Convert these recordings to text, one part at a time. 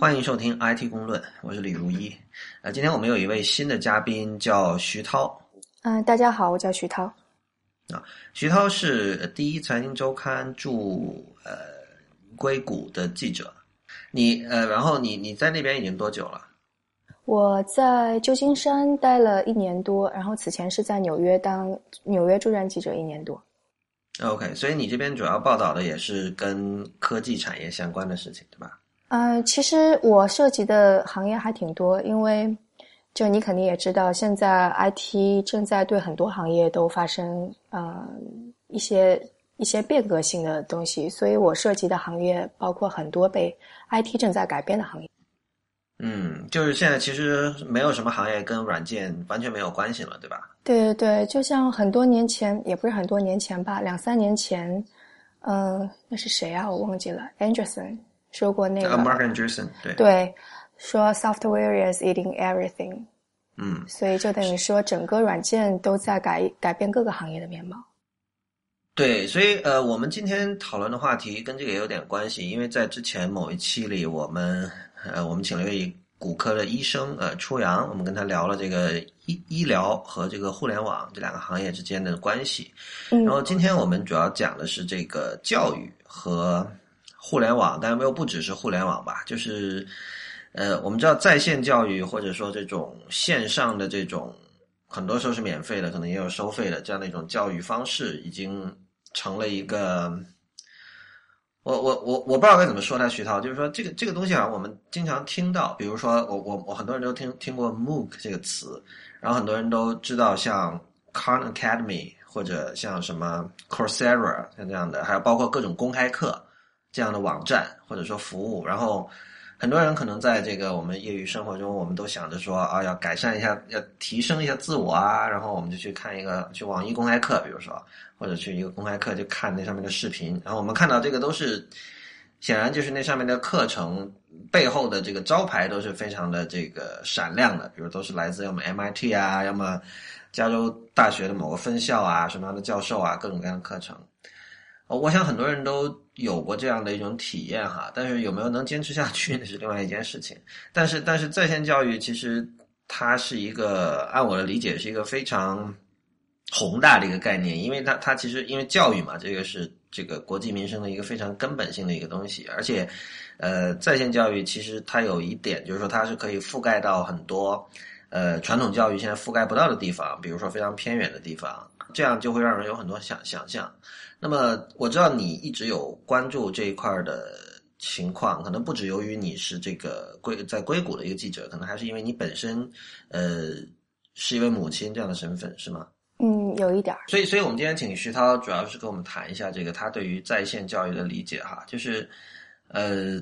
欢迎收听 IT 公论，我是李如一。呃，今天我们有一位新的嘉宾叫徐涛。嗯，大家好，我叫徐涛。啊，徐涛是第一财经周刊驻呃硅谷的记者。你呃，然后你你在那边已经多久了？我在旧金山待了一年多，然后此前是在纽约当纽约驻站记者一年多。OK，所以你这边主要报道的也是跟科技产业相关的事情，对吧？呃，其实我涉及的行业还挺多，因为就你肯定也知道，现在 IT 正在对很多行业都发生呃一些一些变革性的东西，所以我涉及的行业包括很多被 IT 正在改变的行业。嗯，就是现在其实没有什么行业跟软件完全没有关系了，对吧？对对对，就像很多年前，也不是很多年前吧，两三年前，嗯，那是谁啊？我忘记了，Anderson。说过那个，Mark Anderson，对对，说 software is eating everything，嗯，所以就等于说整个软件都在改改变各个行业的面貌。对，所以呃，我们今天讨论的话题跟这个也有点关系，因为在之前某一期里，我们呃，我们请了一位骨科的医生呃，初阳，我们跟他聊了这个医医疗和这个互联网这两个行业之间的关系。然后今天我们主要讲的是这个教育和。互联网，但又不只是互联网吧，就是，呃，我们知道在线教育或者说这种线上的这种，很多时候是免费的，可能也有收费的这样的一种教育方式，已经成了一个，我我我我不知道该怎么说它，徐涛，就是说这个这个东西啊，我们经常听到，比如说我我我很多人都听听过 MOOC 这个词，然后很多人都知道像 Khan Academy 或者像什么 Coursera 像这样的，还有包括各种公开课。这样的网站或者说服务，然后很多人可能在这个我们业余生活中，我们都想着说啊，要改善一下，要提升一下自我啊，然后我们就去看一个去网易公开课，比如说或者去一个公开课就看那上面的视频，然后我们看到这个都是显然就是那上面的课程背后的这个招牌都是非常的这个闪亮的，比如都是来自要么 MIT 啊，要么加州大学的某个分校啊，什么样的教授啊，各种各样的课程。我想很多人都有过这样的一种体验哈，但是有没有能坚持下去那是另外一件事情。但是，但是在线教育其实它是一个，按我的理解是一个非常宏大的一个概念，因为它它其实因为教育嘛，这个是这个国计民生的一个非常根本性的一个东西，而且呃，在线教育其实它有一点就是说它是可以覆盖到很多呃传统教育现在覆盖不到的地方，比如说非常偏远的地方，这样就会让人有很多想想象。那么我知道你一直有关注这一块的情况，可能不止由于你是这个硅在硅谷的一个记者，可能还是因为你本身呃是一位母亲这样的身份，是吗？嗯，有一点。所以，所以我们今天请徐涛，主要是跟我们谈一下这个他对于在线教育的理解哈，就是呃，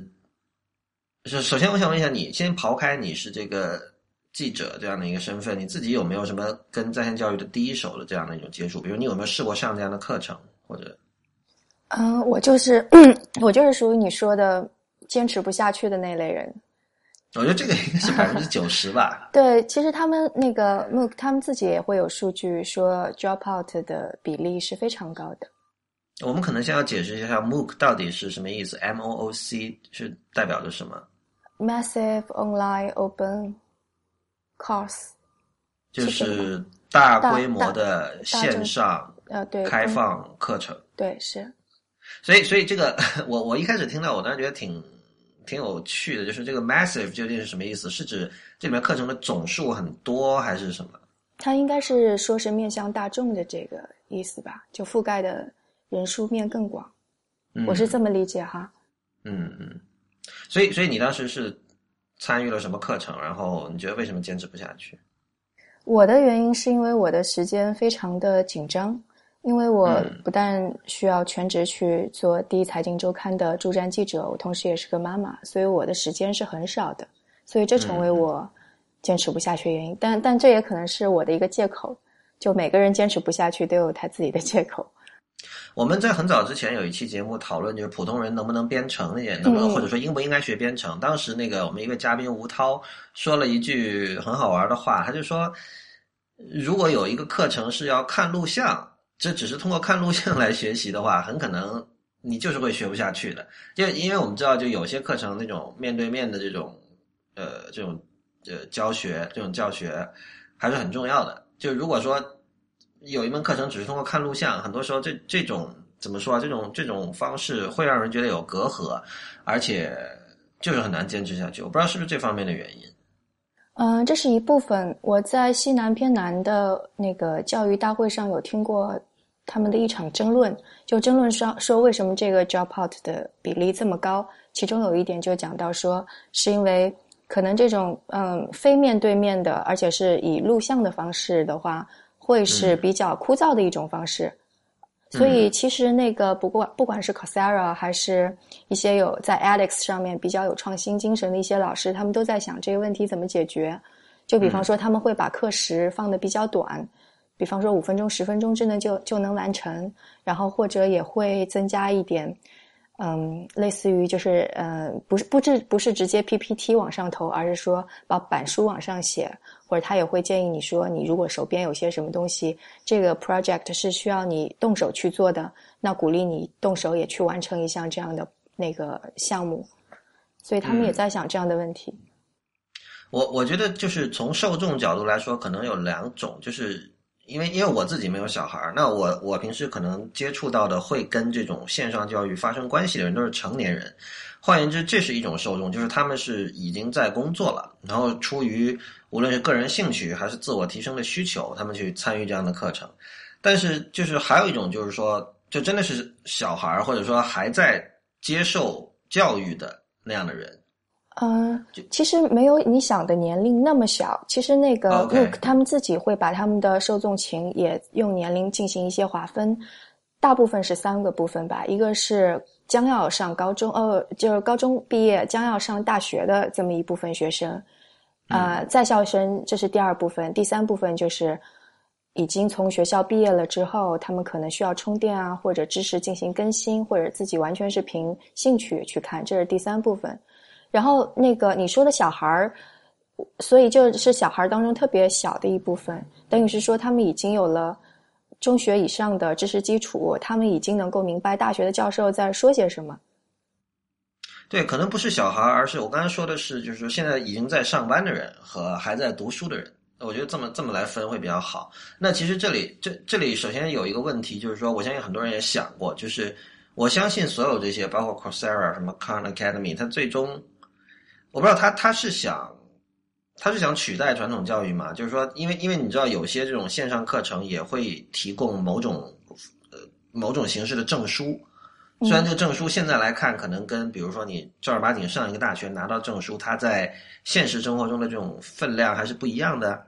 首首先我想问一下你，先刨开你是这个记者这样的一个身份，你自己有没有什么跟在线教育的第一手的这样的一种接触？比如你有没有试过上这样的课程？或者，嗯，我就是，我就是属于你说的坚持不下去的那类人。我觉得这个应该是百分之九十吧。对，其实他们那个 MOOC，他们自己也会有数据说 drop out 的比例是非常高的。我们可能先要解释一下 MOOC 到底是什么意思，M O O C 是代表着什么？Massive Online Open Course，就是大规模的线上。呃，对，开放课程，对，是，所以，所以这个，我我一开始听到，我当时觉得挺挺有趣的，就是这个 massive 究竟是什么意思？是指这里面课程的总数很多，还是什么？它应该是说是面向大众的这个意思吧，就覆盖的人数面更广，我是这么理解哈。嗯嗯，所以，所以你当时是参与了什么课程？然后你觉得为什么坚持不下去？我的原因是因为我的时间非常的紧张。因为我不但需要全职去做第一财经周刊的驻站记者，我同时也是个妈妈，所以我的时间是很少的，所以这成为我坚持不下去的原因。但但这也可能是我的一个借口，就每个人坚持不下去都有他自己的借口。我们在很早之前有一期节目讨论，就是普通人能不能编程也，能不能或者说应不应该学编程。当时那个我们一位嘉宾吴涛说了一句很好玩的话，他就说，如果有一个课程是要看录像。这只是通过看录像来学习的话，很可能你就是会学不下去的。就因为我们知道，就有些课程那种面对面的这种呃这种呃教学这种教学还是很重要的。就如果说有一门课程只是通过看录像，很多时候这这种怎么说啊？这种这种方式会让人觉得有隔阂，而且就是很难坚持下去。我不知道是不是这方面的原因。嗯，这是一部分。我在西南偏南的那个教育大会上有听过他们的一场争论，就争论说说为什么这个 drop out 的比例这么高。其中有一点就讲到说，是因为可能这种嗯非面对面的，而且是以录像的方式的话，会是比较枯燥的一种方式。所以其实那个不管不管是 Coursera 还是一些有在 Alex 上面比较有创新精神的一些老师，他们都在想这个问题怎么解决。就比方说他们会把课时放的比较短，比方说五分钟、十分钟之内就就能完成，然后或者也会增加一点。嗯，类似于就是呃，不是不是不是直接 PPT 往上投，而是说把板书往上写，或者他也会建议你说，你如果手边有些什么东西，这个 project 是需要你动手去做的，那鼓励你动手也去完成一项这样的那个项目。所以他们也在想这样的问题。我我觉得就是从受众角度来说，可能有两种，就是。因为因为我自己没有小孩儿，那我我平时可能接触到的会跟这种线上教育发生关系的人都是成年人。换言之，这是一种受众，就是他们是已经在工作了，然后出于无论是个人兴趣还是自我提升的需求，他们去参与这样的课程。但是就是还有一种，就是说，就真的是小孩儿或者说还在接受教育的那样的人。嗯，其实没有你想的年龄那么小。其实那个 Look 他们自己会把他们的受众群也用年龄进行一些划分，大部分是三个部分吧。一个是将要上高中，呃，就是高中毕业将要上大学的这么一部分学生，啊，在校生这是第二部分，第三部分就是已经从学校毕业了之后，他们可能需要充电啊，或者知识进行更新，或者自己完全是凭兴趣去看，这是第三部分。然后那个你说的小孩儿，所以就是小孩儿当中特别小的一部分，等于是说他们已经有了中学以上的知识基础，他们已经能够明白大学的教授在说些什么。对，可能不是小孩儿，而是我刚才说的是，就是说现在已经在上班的人和还在读书的人。我觉得这么这么来分会比较好。那其实这里这这里首先有一个问题，就是说我相信很多人也想过，就是我相信所有这些，包括 Coursera、什么 Khan Academy，它最终。我不知道他他是想，他是想取代传统教育嘛？就是说，因为因为你知道，有些这种线上课程也会提供某种呃某种形式的证书。虽然这个证书现在来看，可能跟比如说你正儿八经上一个大学拿到证书，它在现实生活中的这种分量还是不一样的，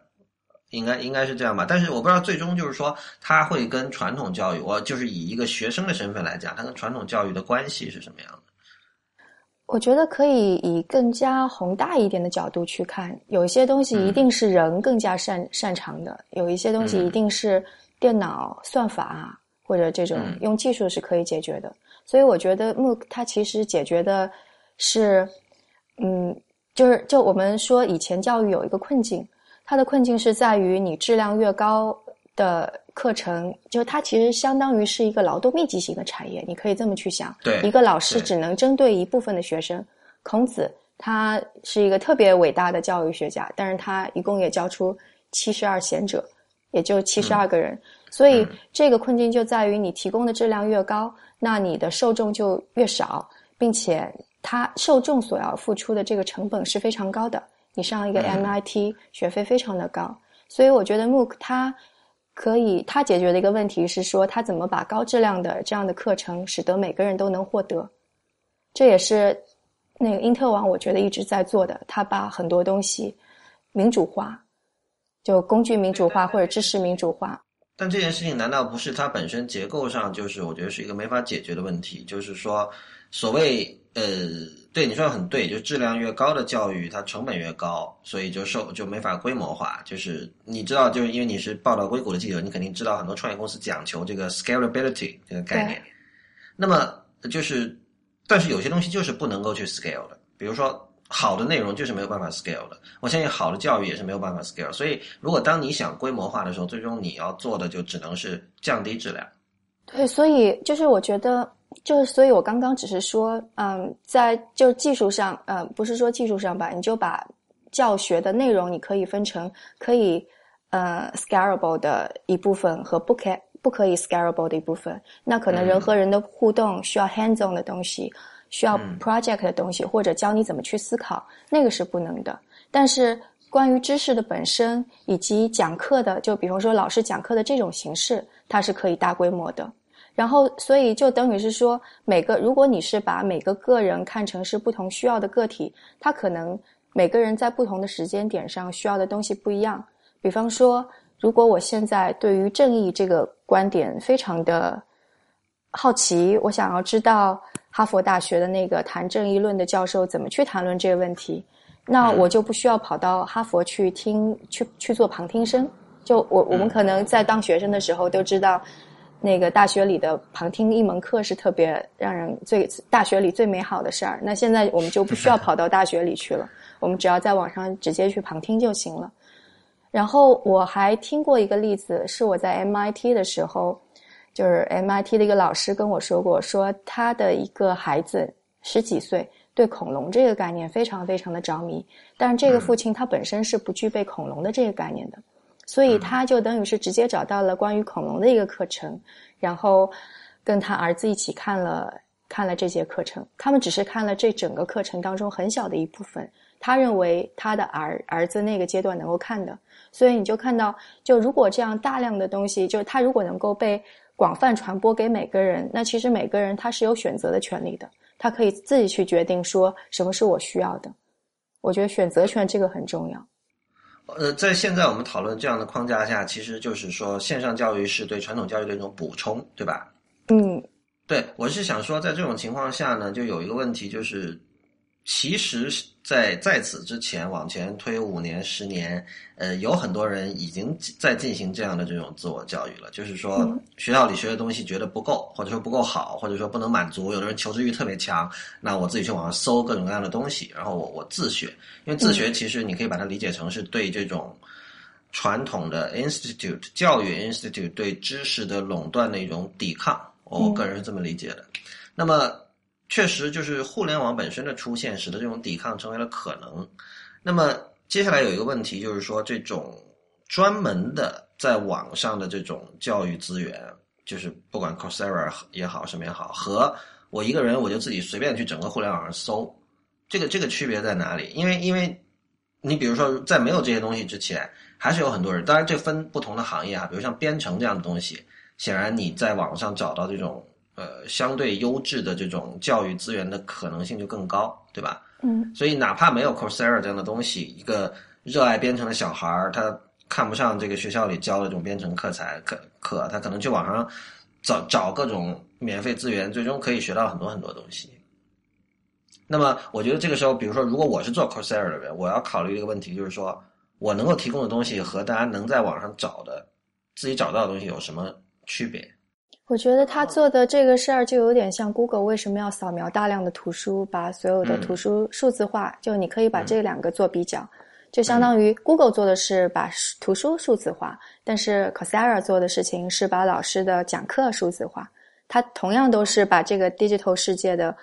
应该应该是这样吧？但是我不知道最终就是说，它会跟传统教育，我就是以一个学生的身份来讲，它跟传统教育的关系是什么样的？我觉得可以以更加宏大一点的角度去看，有一些东西一定是人更加擅擅长的，有一些东西一定是电脑算法或者这种用技术是可以解决的。所以我觉得 MOOC 它其实解决的是，嗯，就是就我们说以前教育有一个困境，它的困境是在于你质量越高。的课程，就它其实相当于是一个劳动密集型的产业，你可以这么去想。对，一个老师只能针对一部分的学生。孔子他是一个特别伟大的教育学家，但是他一共也教出七十二贤者，也就七十二个人。所以这个困境就在于你提供的质量越高，那你的受众就越少，并且他受众所要付出的这个成本是非常高的。你上一个 MIT 学费非常的高，所以我觉得 MOOC 它。可以，他解决的一个问题是说，他怎么把高质量的这样的课程，使得每个人都能获得。这也是那个因特网，我觉得一直在做的。他把很多东西民主化，就工具民主化或者知识民主化。但这件事情难道不是它本身结构上就是我觉得是一个没法解决的问题？就是说，所谓呃。对你说的很对，就质量越高的教育，它成本越高，所以就受就没法规模化。就是你知道，就是因为你是报道硅谷的记者，你肯定知道很多创业公司讲求这个 scalability 这个概念。那么就是，但是有些东西就是不能够去 scale 的，比如说好的内容就是没有办法 scale 的。我相信好的教育也是没有办法 scale。所以如果当你想规模化的时候，最终你要做的就只能是降低质量。对，所以就是我觉得。就是所以，我刚刚只是说，嗯，在就技术上，呃，不是说技术上吧，你就把教学的内容，你可以分成可以呃 scalable 的一部分和不可不可以 scalable 的一部分。那可能人和人的互动需要 hands on 的东西，需要 project 的东西，或者教你怎么去思考，那个是不能的。但是关于知识的本身以及讲课的，就比方说老师讲课的这种形式，它是可以大规模的。然后，所以就等于是说，每个如果你是把每个个人看成是不同需要的个体，他可能每个人在不同的时间点上需要的东西不一样。比方说，如果我现在对于正义这个观点非常的好奇，我想要知道哈佛大学的那个谈正义论的教授怎么去谈论这个问题，那我就不需要跑到哈佛去听去去做旁听生。就我我们可能在当学生的时候都知道。那个大学里的旁听一门课是特别让人最大学里最美好的事儿。那现在我们就不需要跑到大学里去了，我们只要在网上直接去旁听就行了。然后我还听过一个例子，是我在 MIT 的时候，就是 MIT 的一个老师跟我说过，说他的一个孩子十几岁，对恐龙这个概念非常非常的着迷，但是这个父亲他本身是不具备恐龙的这个概念的。所以他就等于是直接找到了关于恐龙的一个课程，然后跟他儿子一起看了看了这节课程。他们只是看了这整个课程当中很小的一部分，他认为他的儿儿子那个阶段能够看的。所以你就看到，就如果这样大量的东西，就是他如果能够被广泛传播给每个人，那其实每个人他是有选择的权利的，他可以自己去决定说什么是我需要的。我觉得选择权这个很重要。呃，在现在我们讨论这样的框架下，其实就是说线上教育是对传统教育的一种补充，对吧？嗯，对，我是想说，在这种情况下呢，就有一个问题，就是其实，在在此之前往前推五年、十年，呃，有很多人已经在进行这样的这种自我教育了，就是说学校里学的东西觉得不够，或者说不够好，或者说不能满足，有的人求知欲特别强，那我自己去网上搜各种各样的东西，然后我我自学。因为自学其实你可以把它理解成是对这种传统的 institute 教育 institute 对知识的垄断的一种抵抗，我个人是这么理解的。那么确实就是互联网本身的出现，使得这种抵抗成为了可能。那么接下来有一个问题就是说，这种专门的在网上的这种教育资源，就是不管 Coursera 也好什么也好，和我一个人我就自己随便去整个互联网上搜。这个这个区别在哪里？因为因为，你比如说在没有这些东西之前，还是有很多人。当然，这分不同的行业啊，比如像编程这样的东西，显然你在网上找到这种呃相对优质的这种教育资源的可能性就更高，对吧？嗯。所以，哪怕没有 Coursera 这样的东西，一个热爱编程的小孩儿，他看不上这个学校里教的这种编程课材课课，他可能去网上找找各种免费资源，最终可以学到很多很多东西。那么，我觉得这个时候，比如说，如果我是做 Coursera 的人，我要考虑一个问题，就是说我能够提供的东西和大家能在网上找的、自己找到的东西有什么区别？我觉得他做的这个事儿就有点像 Google 为什么要扫描大量的图书，把所有的图书数字化？就你可以把这两个做比较，就相当于 Google 做的是把图书数字化，但是 Coursera 做的事情是把老师的讲课数字化。它同样都是把这个 digital 世界的。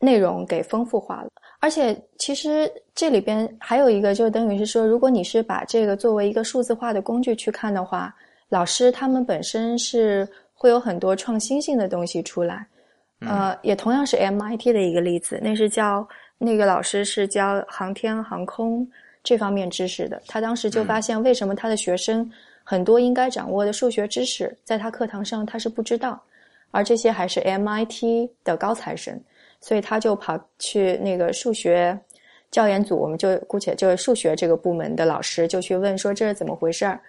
内容给丰富化了，而且其实这里边还有一个，就等于是说，如果你是把这个作为一个数字化的工具去看的话，老师他们本身是会有很多创新性的东西出来。呃，也同样是 MIT 的一个例子，那是教那个老师是教航天航空这方面知识的，他当时就发现为什么他的学生很多应该掌握的数学知识，在他课堂上他是不知道，而这些还是 MIT 的高材生。所以他就跑去那个数学教研组，我们就姑且就是数学这个部门的老师就去问说这是怎么回事儿。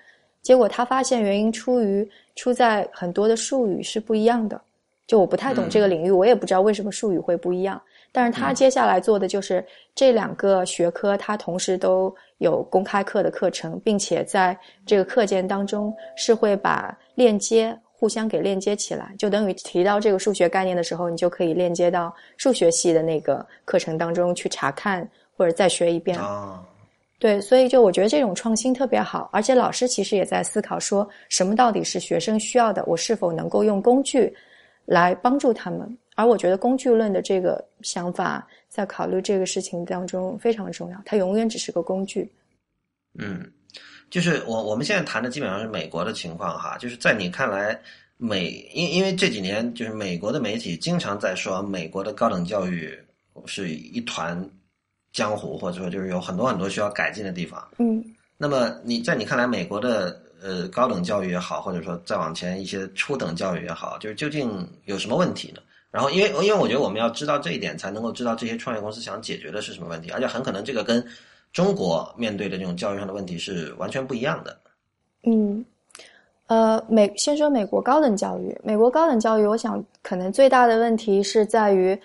结果他发现原因出于出在很多的术语是不一样的。就我不太懂这个领域，我也不知道为什么术语会不一样。但是他接下来做的就是这两个学科，他同时都有公开课的课程，并且在这个课件当中是会把链接。互相给链接起来，就等于提到这个数学概念的时候，你就可以链接到数学系的那个课程当中去查看或者再学一遍。啊，对，所以就我觉得这种创新特别好，而且老师其实也在思考说什么到底是学生需要的，我是否能够用工具来帮助他们，而我觉得工具论的这个想法，在考虑这个事情当中非常重要，它永远只是个工具。嗯，就是我我们现在谈的基本上是美国的情况哈，就是在你看来，美因因为这几年就是美国的媒体经常在说美国的高等教育是一团江湖，或者说就是有很多很多需要改进的地方。嗯，那么你在你看来，美国的呃高等教育也好，或者说再往前一些初等教育也好，就是究竟有什么问题呢？然后因为因为我觉得我们要知道这一点，才能够知道这些创业公司想解决的是什么问题，而且很可能这个跟。中国面对的这种教育上的问题是完全不一样的。嗯，呃，美先说美国高等教育，美国高等教育，我想可能最大的问题是在于，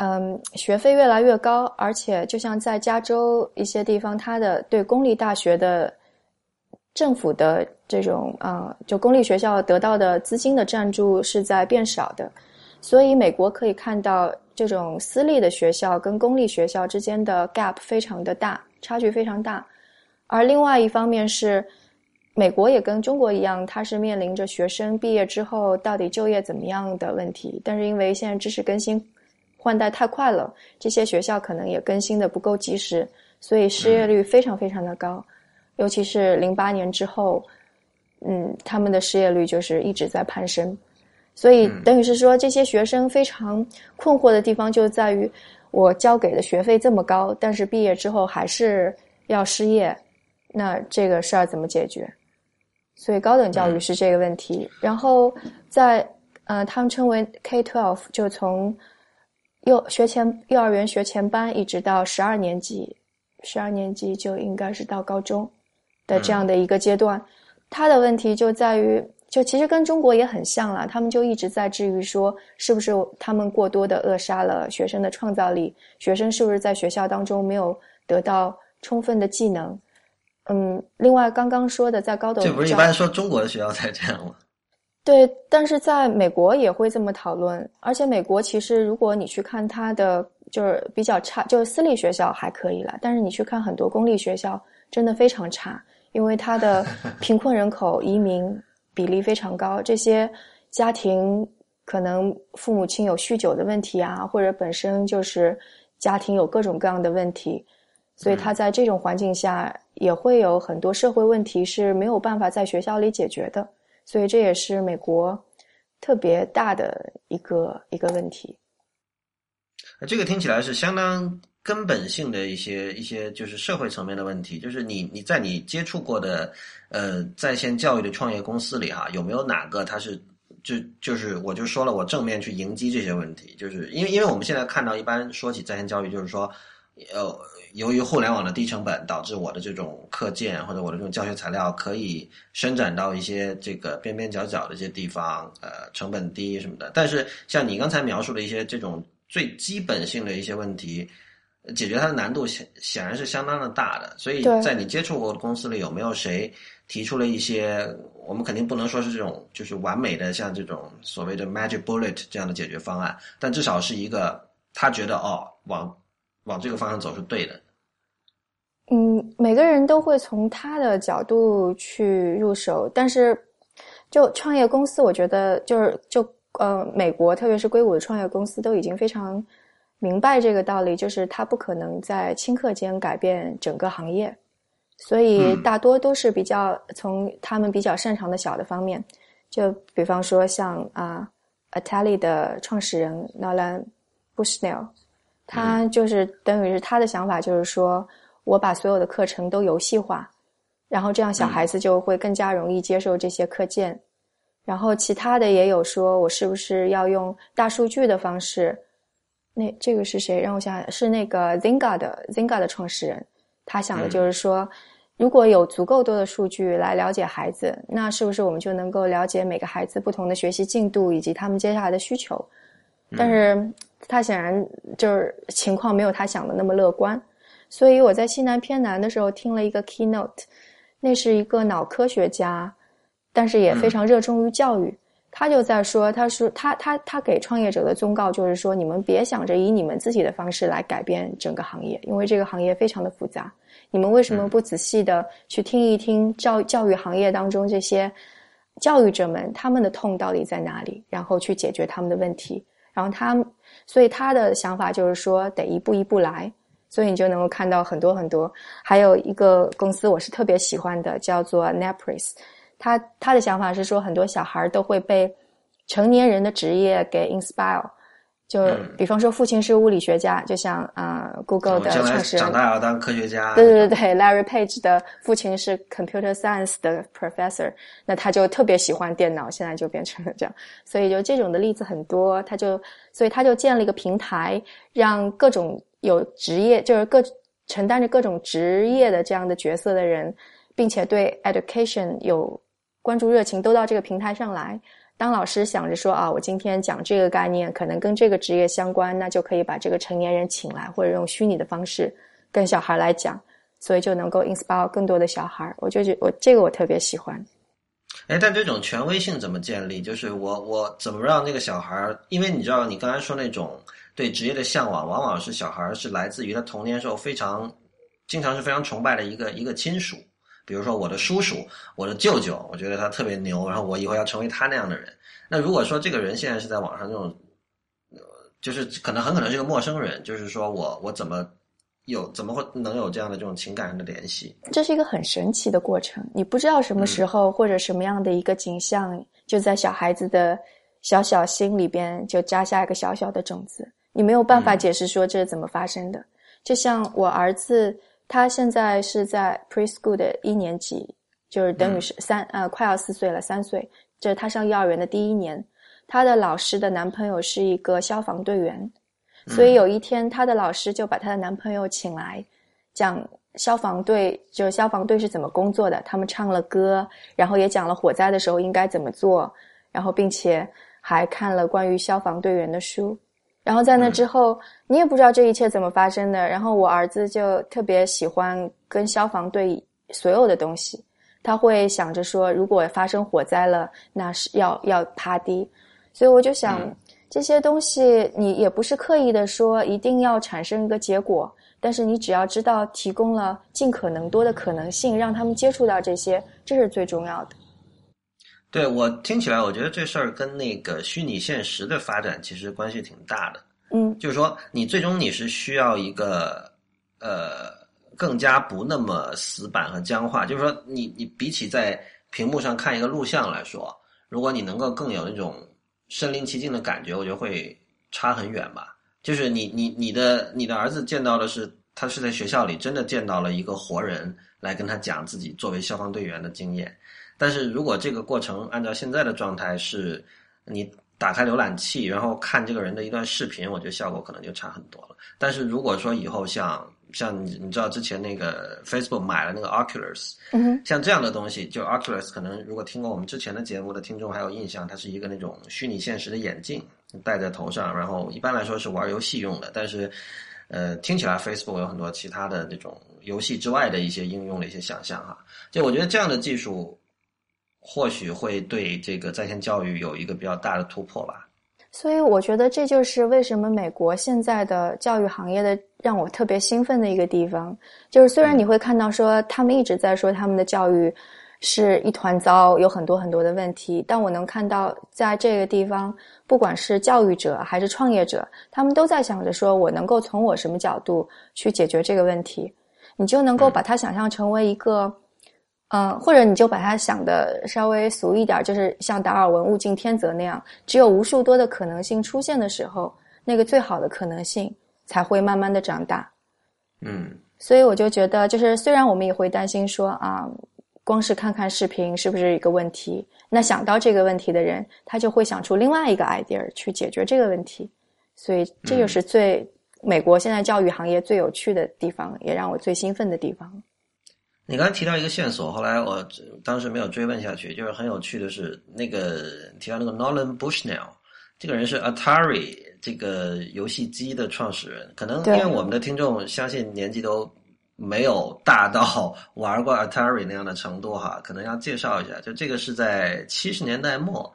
嗯，学费越来越高，而且就像在加州一些地方，它的对公立大学的政府的这种啊，就公立学校得到的资金的赞助是在变少的，所以美国可以看到这种私立的学校跟公立学校之间的 gap 非常的大。差距非常大，而另外一方面是，美国也跟中国一样，它是面临着学生毕业之后到底就业怎么样的问题。但是因为现在知识更新换代太快了，这些学校可能也更新的不够及时，所以失业率非常非常的高。尤其是零八年之后，嗯，他们的失业率就是一直在攀升。所以等于是说，这些学生非常困惑的地方就在于。我交给的学费这么高，但是毕业之后还是要失业，那这个事儿怎么解决？所以高等教育是这个问题。然后在呃，他们称为 K twelve，就从幼学前幼儿园学前班一直到十二年级，十二年级就应该是到高中的这样的一个阶段，他的问题就在于。就其实跟中国也很像了，他们就一直在质疑说，是不是他们过多的扼杀了学生的创造力？学生是不是在学校当中没有得到充分的技能？嗯，另外刚刚说的在高等，这不是一般说中国的学校才这样吗？对，但是在美国也会这么讨论，而且美国其实如果你去看它的就是比较差，就是私立学校还可以了，但是你去看很多公立学校真的非常差，因为它的 贫困人口移民。比例非常高，这些家庭可能父母亲有酗酒的问题啊，或者本身就是家庭有各种各样的问题，所以他在这种环境下也会有很多社会问题是没有办法在学校里解决的，所以这也是美国特别大的一个一个问题。这个听起来是相当。根本性的一些一些就是社会层面的问题，就是你你在你接触过的呃在线教育的创业公司里哈，有没有哪个它是就就是我就说了，我正面去迎击这些问题，就是因为因为我们现在看到一般说起在线教育，就是说呃由于互联网的低成本导致我的这种课件或者我的这种教学材料可以伸展到一些这个边边角角的一些地方，呃成本低什么的。但是像你刚才描述的一些这种最基本性的一些问题。解决它的难度显显然是相当的大的，所以在你接触过的公司里，有没有谁提出了一些我们肯定不能说是这种就是完美的像这种所谓的 magic bullet 这样的解决方案，但至少是一个他觉得哦，往往这个方向走是对的。嗯，每个人都会从他的角度去入手，但是就创业公司，我觉得就是就呃，美国特别是硅谷的创业公司都已经非常。明白这个道理，就是他不可能在顷刻间改变整个行业，所以大多都是比较从他们比较擅长的小的方面，就比方说像啊，Atali 的创始人 Nolan Bushnell，他就是等于是他的想法就是说，我把所有的课程都游戏化，然后这样小孩子就会更加容易接受这些课件，然后其他的也有说我是不是要用大数据的方式。那这个是谁？让我想想，是那个 Zinga 的 Zinga 的创始人。他想的就是说，如果有足够多的数据来了解孩子，那是不是我们就能够了解每个孩子不同的学习进度以及他们接下来的需求？但是他显然就是情况没有他想的那么乐观。所以我在西南偏南的时候听了一个 keynote，那是一个脑科学家，但是也非常热衷于教育。他就在说，他说他他他给创业者的忠告就是说，你们别想着以你们自己的方式来改变整个行业，因为这个行业非常的复杂。你们为什么不仔细的去听一听教教育行业当中这些教育者们他们的痛到底在哪里，然后去解决他们的问题？然后他，所以他的想法就是说得一步一步来，所以你就能够看到很多很多。还有一个公司我是特别喜欢的，叫做 Napris，他他的想法是说很多小孩都会被成年人的职业给 inspire。就比方说，父亲是物理学家，就像啊，Google 的创始人长大要当科学家。对对对对，Larry Page 的父亲是 Computer Science 的 Professor，那他就特别喜欢电脑，现在就变成了这样。所以就这种的例子很多，他就所以他就建了一个平台，让各种有职业，就是各承担着各种职业的这样的角色的人，并且对 education 有关注热情，都到这个平台上来。当老师想着说啊，我今天讲这个概念可能跟这个职业相关，那就可以把这个成年人请来，或者用虚拟的方式跟小孩来讲，所以就能够 inspire 更多的小孩。我就觉我这个我特别喜欢。哎，但这种权威性怎么建立？就是我我怎么让那个小孩？因为你知道，你刚才说那种对职业的向往，往往是小孩是来自于他童年时候非常经常是非常崇拜的一个一个亲属。比如说我的叔叔，我的舅舅，我觉得他特别牛，然后我以后要成为他那样的人。那如果说这个人现在是在网上这种，就是可能很可能是个陌生人，就是说我我怎么有怎么会能有这样的这种情感上的联系？这是一个很神奇的过程，你不知道什么时候或者什么样的一个景象，就在小孩子的小小心里边就扎下一个小小的种子，你没有办法解释说这是怎么发生的。就像我儿子。他现在是在 preschool 的一年级，就是等于是三呃快要四岁了，三岁，这是他上幼儿园的第一年。他的老师的男朋友是一个消防队员，所以有一天他的老师就把他的男朋友请来，讲消防队就是消防队是怎么工作的。他们唱了歌，然后也讲了火灾的时候应该怎么做，然后并且还看了关于消防队员的书。然后在那之后，你也不知道这一切怎么发生的。然后我儿子就特别喜欢跟消防队所有的东西，他会想着说，如果发生火灾了，那是要要趴低。所以我就想，这些东西你也不是刻意的说一定要产生一个结果，但是你只要知道提供了尽可能多的可能性，让他们接触到这些，这是最重要的。对我听起来，我觉得这事儿跟那个虚拟现实的发展其实关系挺大的。嗯，就是说，你最终你是需要一个呃更加不那么死板和僵化。就是说，你你比起在屏幕上看一个录像来说，如果你能够更有那种身临其境的感觉，我觉得会差很远吧。就是你你你的你的儿子见到的是，他是在学校里真的见到了一个活人来跟他讲自己作为消防队员的经验。但是如果这个过程按照现在的状态是，你打开浏览器然后看这个人的一段视频，我觉得效果可能就差很多了。但是如果说以后像像你你知道之前那个 Facebook 买了那个 Oculus，嗯像这样的东西，就 Oculus 可能如果听过我们之前的节目的听众还有印象，它是一个那种虚拟现实的眼镜戴在头上，然后一般来说是玩游戏用的。但是呃，听起来 Facebook 有很多其他的这种游戏之外的一些应用的一些想象哈。就我觉得这样的技术。或许会对这个在线教育有一个比较大的突破吧。所以我觉得这就是为什么美国现在的教育行业的让我特别兴奋的一个地方。就是虽然你会看到说他们一直在说他们的教育是一团糟，有很多很多的问题，但我能看到在这个地方，不管是教育者还是创业者，他们都在想着说我能够从我什么角度去解决这个问题。你就能够把它想象成为一个。嗯，或者你就把它想的稍微俗一点，就是像达尔文物竞天择那样，只有无数多的可能性出现的时候，那个最好的可能性才会慢慢的长大。嗯，所以我就觉得，就是虽然我们也会担心说啊，光是看看视频是不是一个问题？那想到这个问题的人，他就会想出另外一个 idea 去解决这个问题。所以这就是最美国现在教育行业最有趣的地方，也让我最兴奋的地方。你刚才提到一个线索，后来我当时没有追问下去。就是很有趣的是，那个提到那个 Nolan Bushnell，这个人是 Atari 这个游戏机的创始人。可能因为我们的听众相信年纪都没有大到 玩过 Atari 那样的程度哈，可能要介绍一下。就这个是在七十年代末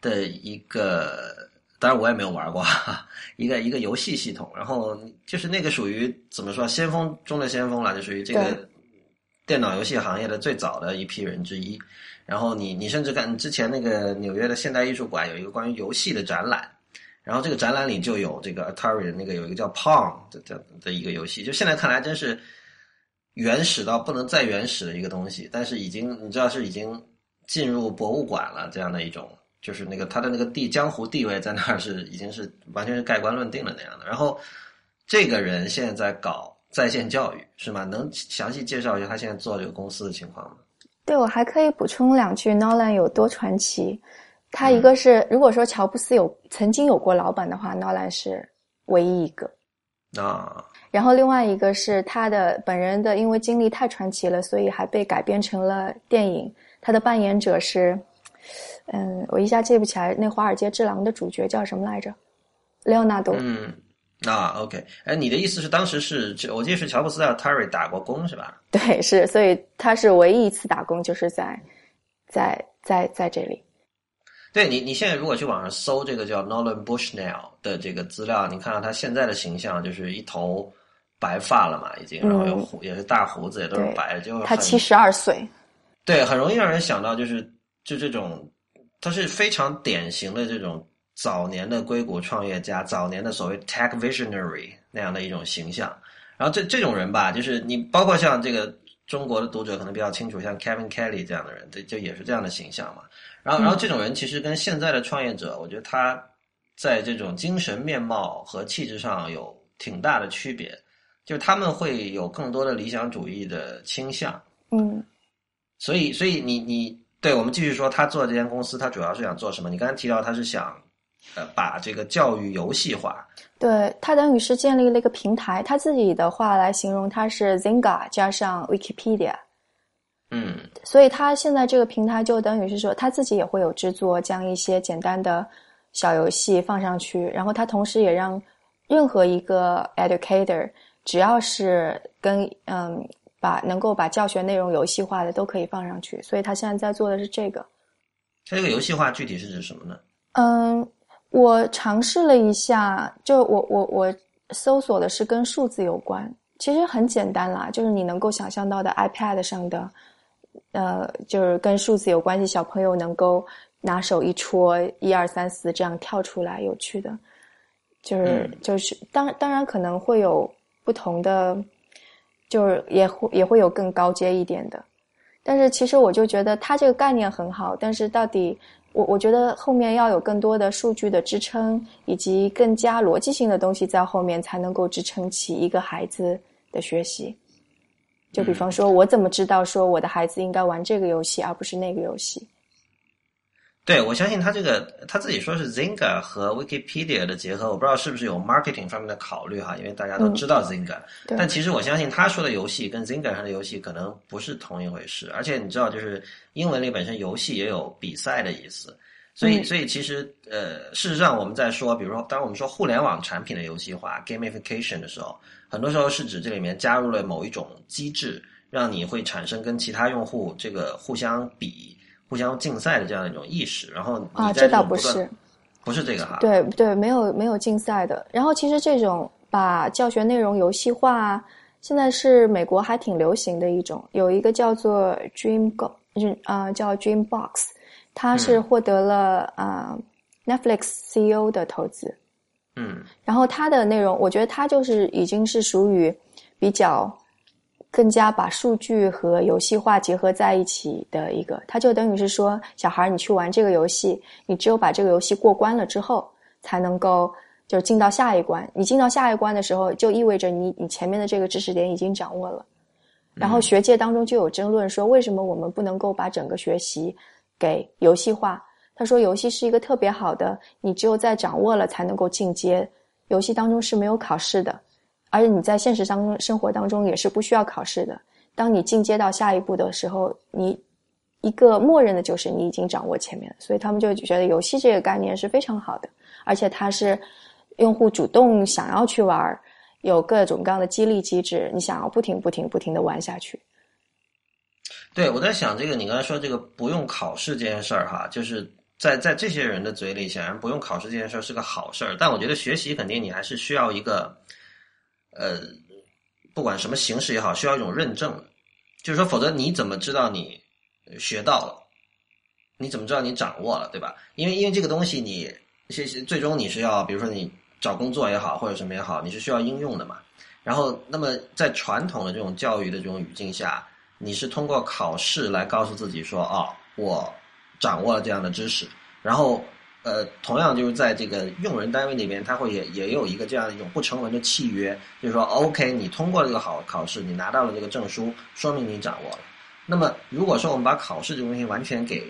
的一个，当然我也没有玩过，一个一个游戏系统。然后就是那个属于怎么说先锋中的先锋了，就属于这个。电脑游戏行业的最早的一批人之一，然后你你甚至看之前那个纽约的现代艺术馆有一个关于游戏的展览，然后这个展览里就有这个 Atari 的那个有一个叫 Pong 的的的一个游戏，就现在看来真是原始到不能再原始的一个东西，但是已经你知道是已经进入博物馆了这样的一种，就是那个它的那个地江湖地位在那儿是已经是完全是盖棺论定了那样的。然后这个人现在在搞在线教育是吗？能详细介绍一下他现在做这个公司的情况吗？对，我还可以补充两句，Nolan 有多传奇。他一个是，如果说乔布斯有曾经有过老板的话，，Nolan 是唯一一个啊。然后另外一个是他的本人的，因为经历太传奇了，所以还被改编成了电影。他的扮演者是，嗯，我一下记不起来那《华尔街之狼》的主角叫什么来着？莱昂纳多。嗯，啊，OK。哎，你的意思是当时是，我记得是乔布斯在 Terry 打过工是吧？对，是，所以他是唯一一次打工，就是在，在在在这里。对你，你现在如果去网上搜这个叫 Nolan Bushnell 的这个资料，你看到他现在的形象就是一头白发了嘛，已经，然后有胡，也是大胡子，也都是白，就他七十二岁，对，很容易让人想到就是就这种，他是非常典型的这种早年的硅谷创业家，早年的所谓 tech visionary 那样的一种形象。然后这这种人吧，就是你包括像这个中国的读者可能比较清楚，像 Kevin Kelly 这样的人，对，就也是这样的形象嘛。然后，然后这种人其实跟现在的创业者，我觉得他在这种精神面貌和气质上有挺大的区别，就是他们会有更多的理想主义的倾向。嗯，所以，所以你你对我们继续说，他做这间公司，他主要是想做什么？你刚才提到他是想呃把这个教育游戏化，对他等于是建立了一个平台，他自己的话来形容，它是 Zynga 加上 Wikipedia。嗯，所以他现在这个平台就等于是说，他自己也会有制作将一些简单的小游戏放上去，然后他同时也让任何一个 educator 只要是跟嗯把能够把教学内容游戏化的都可以放上去。所以他现在在做的是这个。它这个游戏化具体是指什么呢？嗯，我尝试了一下，就我我我搜索的是跟数字有关，其实很简单啦，就是你能够想象到的 iPad 上的。呃，就是跟数字有关系，小朋友能够拿手一戳，一二三四这样跳出来，有趣的，就是就是当当然可能会有不同的，就是也会也会有更高阶一点的，但是其实我就觉得它这个概念很好，但是到底我我觉得后面要有更多的数据的支撑，以及更加逻辑性的东西在后面，才能够支撑起一个孩子的学习。就比方说，我怎么知道说我的孩子应该玩这个游戏而不是那个游戏？对，我相信他这个他自己说是 Zynga 和 Wikipedia 的结合，我不知道是不是有 marketing 方面的考虑哈，因为大家都知道 Zynga，但其实我相信他说的游戏跟 Zynga 上的游戏可能不是同一回事，而且你知道，就是英文里本身游戏也有比赛的意思，所以所以其实呃，事实上我们在说，比如说当我们说互联网产品的游戏化 gamification 的时候。很多时候是指这里面加入了某一种机制，让你会产生跟其他用户这个互相比、互相竞赛的这样一种意识。然后啊，这倒不是，不是这个哈。对对，没有没有竞赛的。然后其实这种把教学内容游戏化，现在是美国还挺流行的一种。有一个叫做 Dream Go，啊叫 Dreambox，它是获得了啊 Netflix CEO 的投资。嗯，然后它的内容，我觉得它就是已经是属于比较更加把数据和游戏化结合在一起的一个。它就等于是说，小孩你去玩这个游戏，你只有把这个游戏过关了之后，才能够就进到下一关。你进到下一关的时候，就意味着你你前面的这个知识点已经掌握了。然后学界当中就有争论说，为什么我们不能够把整个学习给游戏化？他说：“游戏是一个特别好的，你只有在掌握了才能够进阶。游戏当中是没有考试的，而且你在现实当中生活当中也是不需要考试的。当你进阶到下一步的时候，你一个默认的就是你已经掌握前面所以他们就觉得游戏这个概念是非常好的，而且它是用户主动想要去玩，有各种各样的激励机制，你想要不停不停不停的玩下去。”对，我在想这个，你刚才说这个不用考试这件事儿哈，就是。在在这些人的嘴里，显然不用考试这件事是个好事儿。但我觉得学习肯定你还是需要一个，呃，不管什么形式也好，需要一种认证。就是说，否则你怎么知道你学到了？你怎么知道你掌握了，对吧？因为因为这个东西，你其实最终你是要，比如说你找工作也好，或者什么也好，你是需要应用的嘛。然后，那么在传统的这种教育的这种语境下，你是通过考试来告诉自己说，哦，我掌握了这样的知识。然后，呃，同样就是在这个用人单位那边，他会也也有一个这样一种不成文的契约，就是说，OK，你通过这个好考试，你拿到了这个证书，说明你掌握了。那么，如果说我们把考试这个东西完全给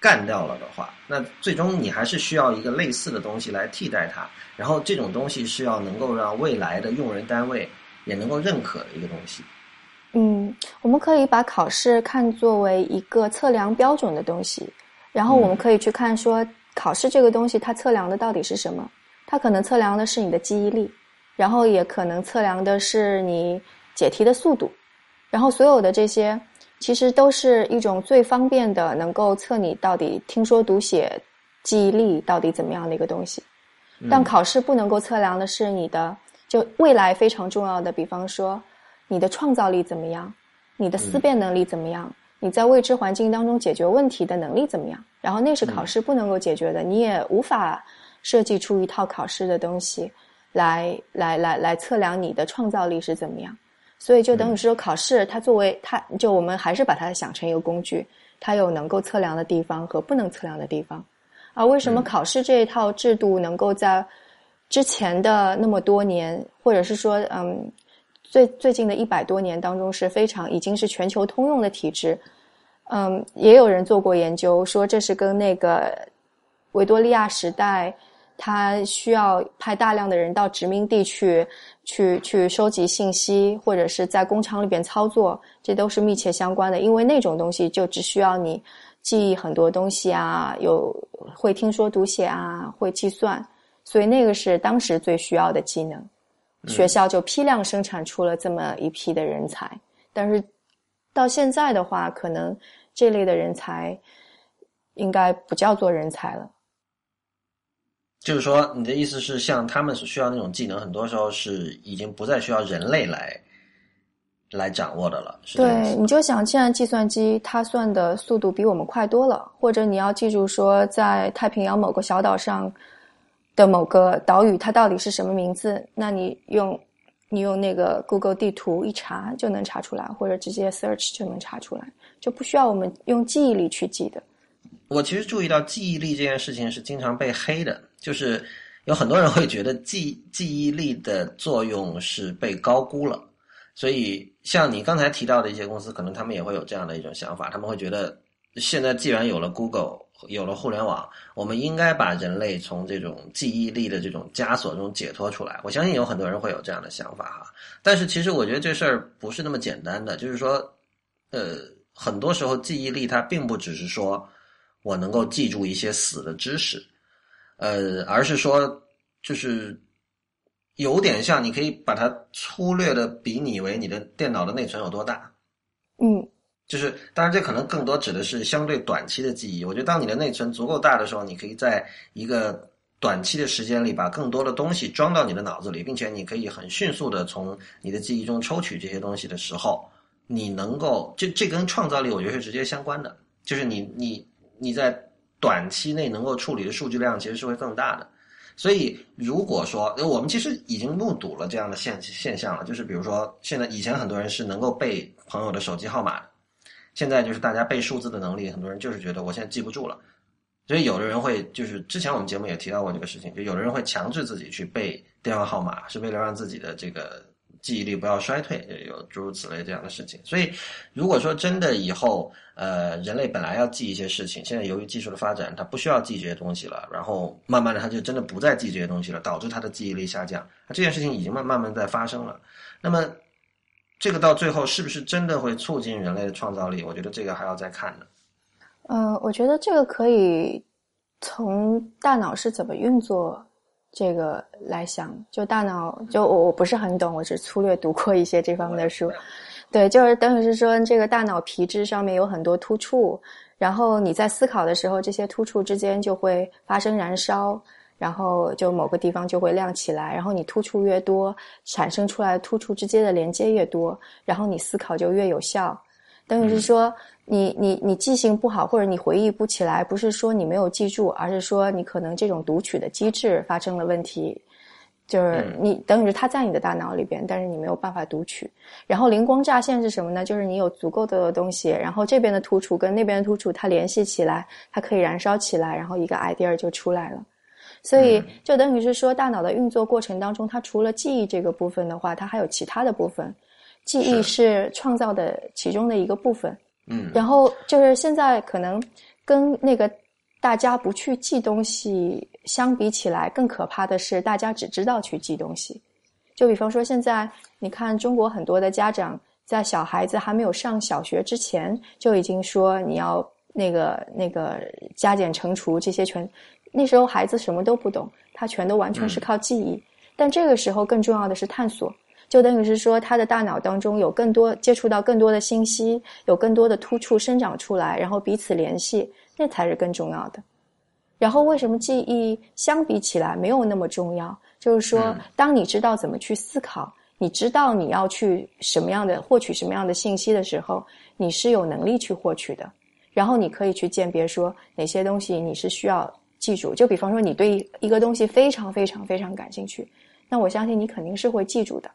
干掉了的话，那最终你还是需要一个类似的东西来替代它。然后这种东西是要能够让未来的用人单位也能够认可的一个东西。嗯，我们可以把考试看作为一个测量标准的东西，然后我们可以去看说考试这个东西它测量的到底是什么？它可能测量的是你的记忆力，然后也可能测量的是你解题的速度，然后所有的这些。其实都是一种最方便的，能够测你到底听说读写记忆力到底怎么样的一个东西。但考试不能够测量的是你的，就未来非常重要的，比方说你的创造力怎么样，你的思辨能力怎么样，你在未知环境当中解决问题的能力怎么样。然后那是考试不能够解决的，你也无法设计出一套考试的东西来来来来测量你的创造力是怎么样。所以就等于是说，考试它作为它，就我们还是把它想成一个工具，它有能够测量的地方和不能测量的地方。而为什么考试这一套制度能够在之前的那么多年，或者是说，嗯，最最近的一百多年当中是非常已经是全球通用的体制？嗯，也有人做过研究说，这是跟那个维多利亚时代。他需要派大量的人到殖民地去，去去收集信息，或者是在工厂里边操作，这都是密切相关的。因为那种东西就只需要你记忆很多东西啊，有会听说读写啊，会计算，所以那个是当时最需要的技能。学校就批量生产出了这么一批的人才，但是到现在的话，可能这类的人才应该不叫做人才了。就是说，你的意思是，像他们所需要那种技能，很多时候是已经不再需要人类来来掌握的了。对，你就想，现在计算机它算的速度比我们快多了，或者你要记住说，在太平洋某个小岛上的某个岛屿，它到底是什么名字？那你用你用那个 Google 地图一查就能查出来，或者直接 search 就能查出来，就不需要我们用记忆力去记的。我其实注意到记忆力这件事情是经常被黑的，就是有很多人会觉得记记忆力的作用是被高估了，所以像你刚才提到的一些公司，可能他们也会有这样的一种想法，他们会觉得现在既然有了 Google，有了互联网，我们应该把人类从这种记忆力的这种枷锁中解脱出来。我相信有很多人会有这样的想法哈，但是其实我觉得这事儿不是那么简单的，就是说，呃，很多时候记忆力它并不只是说。我能够记住一些死的知识，呃，而是说，就是有点像，你可以把它粗略的比拟为你的电脑的内存有多大。嗯，就是当然，这可能更多指的是相对短期的记忆。我觉得，当你的内存足够大的时候，你可以在一个短期的时间里把更多的东西装到你的脑子里，并且你可以很迅速的从你的记忆中抽取这些东西的时候，你能够这这跟创造力，我觉得是直接相关的。就是你你。你在短期内能够处理的数据量其实是会更大的，所以如果说我们其实已经目睹了这样的现现象了，就是比如说现在以前很多人是能够背朋友的手机号码的，现在就是大家背数字的能力，很多人就是觉得我现在记不住了，所以有的人会就是之前我们节目也提到过这个事情，就有的人会强制自己去背电话号码，是为了让自己的这个。记忆力不要衰退，有诸如此类这样的事情。所以，如果说真的以后，呃，人类本来要记一些事情，现在由于技术的发展，它不需要记这些东西了，然后慢慢的，他就真的不再记这些东西了，导致他的记忆力下降。这件事情已经慢慢慢在发生了。那么，这个到最后是不是真的会促进人类的创造力？我觉得这个还要再看呢。嗯，我觉得这个可以从大脑是怎么运作。这个来想，就大脑，就我我不是很懂，我只粗略读过一些这方面的书。对，就是等于是说，这个大脑皮质上面有很多突触，然后你在思考的时候，这些突触之间就会发生燃烧，然后就某个地方就会亮起来，然后你突触越多，产生出来突触之间的连接越多，然后你思考就越有效。等于是说，你你你记性不好，或者你回忆不起来，不是说你没有记住，而是说你可能这种读取的机制发生了问题。就是你等于是它在你的大脑里边，但是你没有办法读取。然后灵光乍现是什么呢？就是你有足够多的东西，然后这边的突触跟那边的突触它联系起来，它可以燃烧起来，然后一个 idea 就出来了。所以就等于是说，大脑的运作过程当中，它除了记忆这个部分的话，它还有其他的部分。记忆是创造的其中的一个部分。嗯。然后就是现在可能跟那个。大家不去记东西，相比起来更可怕的是，大家只知道去记东西。就比方说，现在你看中国很多的家长，在小孩子还没有上小学之前，就已经说你要那个那个加减乘除这些全。那时候孩子什么都不懂，他全都完全是靠记忆。但这个时候更重要的是探索，就等于是说他的大脑当中有更多接触到更多的信息，有更多的突触生长出来，然后彼此联系。那才是更重要的。然后，为什么记忆相比起来没有那么重要？就是说，当你知道怎么去思考，你知道你要去什么样的获取什么样的信息的时候，你是有能力去获取的。然后，你可以去鉴别说哪些东西你是需要记住。就比方说，你对一个东西非常非常非常感兴趣，那我相信你肯定是会记住的。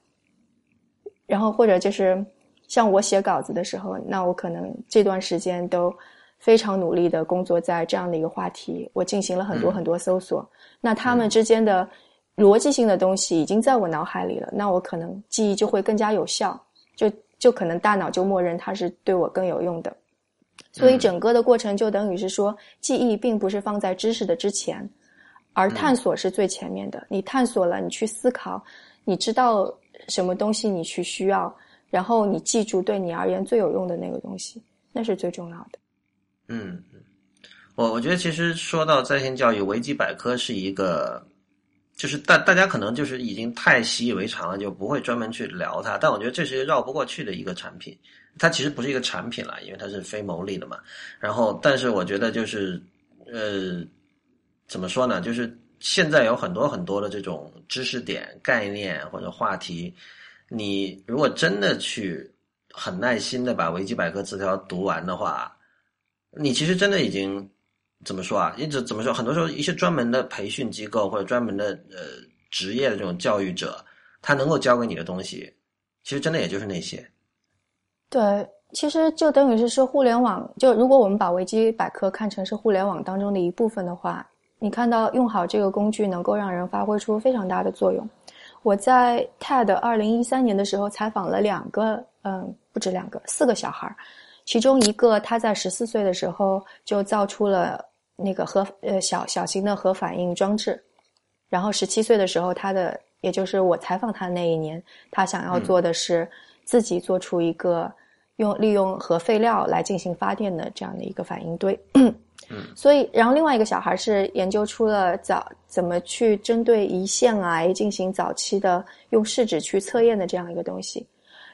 然后，或者就是像我写稿子的时候，那我可能这段时间都。非常努力的工作在这样的一个话题，我进行了很多很多搜索。那他们之间的逻辑性的东西已经在我脑海里了，那我可能记忆就会更加有效，就就可能大脑就默认它是对我更有用的。所以整个的过程就等于是说，记忆并不是放在知识的之前，而探索是最前面的。你探索了，你去思考，你知道什么东西你去需要，然后你记住对你而言最有用的那个东西，那是最重要的。嗯嗯，我我觉得其实说到在线教育，维基百科是一个，就是大大家可能就是已经太习以为常了，就不会专门去聊它。但我觉得这是一个绕不过去的一个产品，它其实不是一个产品了，因为它是非牟利的嘛。然后，但是我觉得就是呃，怎么说呢？就是现在有很多很多的这种知识点、概念或者话题，你如果真的去很耐心的把维基百科词条读完的话。你其实真的已经怎么说啊？一直怎么说？很多时候，一些专门的培训机构或者专门的呃职业的这种教育者，他能够教给你的东西，其实真的也就是那些。对，其实就等于是说，互联网就如果我们把维基百科看成是互联网当中的一部分的话，你看到用好这个工具，能够让人发挥出非常大的作用。我在 TED 二零一三年的时候采访了两个，嗯，不止两个，四个小孩儿。其中一个，他在十四岁的时候就造出了那个核呃小小型的核反应装置，然后十七岁的时候，他的也就是我采访他的那一年，他想要做的是自己做出一个用利用核废料来进行发电的这样的一个反应堆。嗯，所以，然后另外一个小孩是研究出了早怎么去针对胰腺癌进行早期的用试纸去测验的这样一个东西。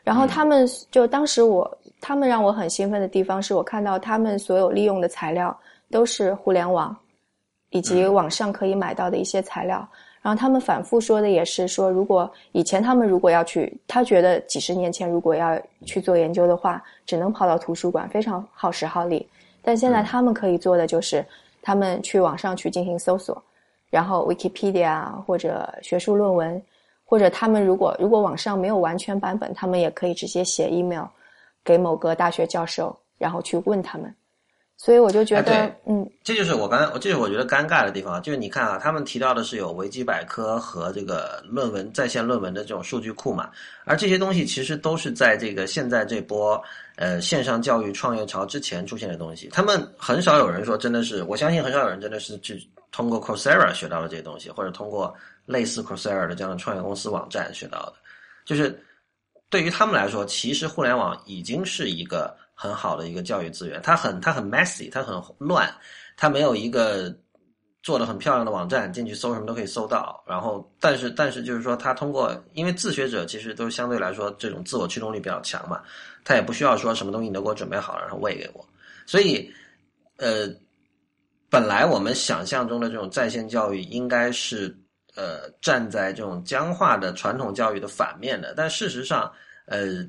然后他们就当时我他们让我很兴奋的地方是我看到他们所有利用的材料都是互联网以及网上可以买到的一些材料。然后他们反复说的也是说，如果以前他们如果要去，他觉得几十年前如果要去做研究的话，只能跑到图书馆，非常耗时耗力。但现在他们可以做的就是，他们去网上去进行搜索，然后 Wikipedia 或者学术论文。或者他们如果如果网上没有完全版本，他们也可以直接写 email 给某个大学教授，然后去问他们。所以我就觉得，嗯，这就是我刚才，这是我觉得尴尬的地方，就是你看啊，他们提到的是有维基百科和这个论文在线论文的这种数据库嘛，而这些东西其实都是在这个现在这波呃线上教育创业潮之前出现的东西。他们很少有人说真的是，我相信很少有人真的是去通过 Coursera 学到了这些东西，或者通过。类似 Coursera 的这样的创业公司网站学到的，就是对于他们来说，其实互联网已经是一个很好的一个教育资源。它很它很 messy，它很乱，它没有一个做的很漂亮的网站，进去搜什么都可以搜到。然后，但是但是就是说，它通过因为自学者其实都相对来说这种自我驱动力比较强嘛，他也不需要说什么东西你都给我准备好了然后喂给我。所以，呃，本来我们想象中的这种在线教育应该是。呃，站在这种僵化的传统教育的反面的，但事实上，呃，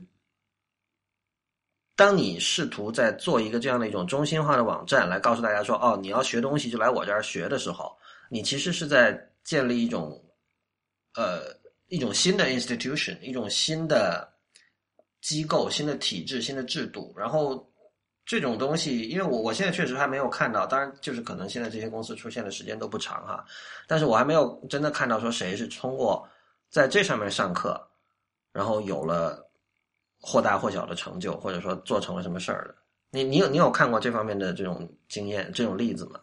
当你试图在做一个这样的一种中心化的网站，来告诉大家说，哦，你要学东西就来我这儿学的时候，你其实是在建立一种，呃，一种新的 institution，一种新的机构、新的体制、新的制度。然后这种东西，因为我我现在确实还没有看到，当然就是可能现在这些公司出现的时间都不长哈，但是我还没有真的看到说谁是通过在这上面上课，然后有了。或大或小的成就，或者说做成了什么事儿的，你你有你有看过这方面的这种经验、这种例子吗？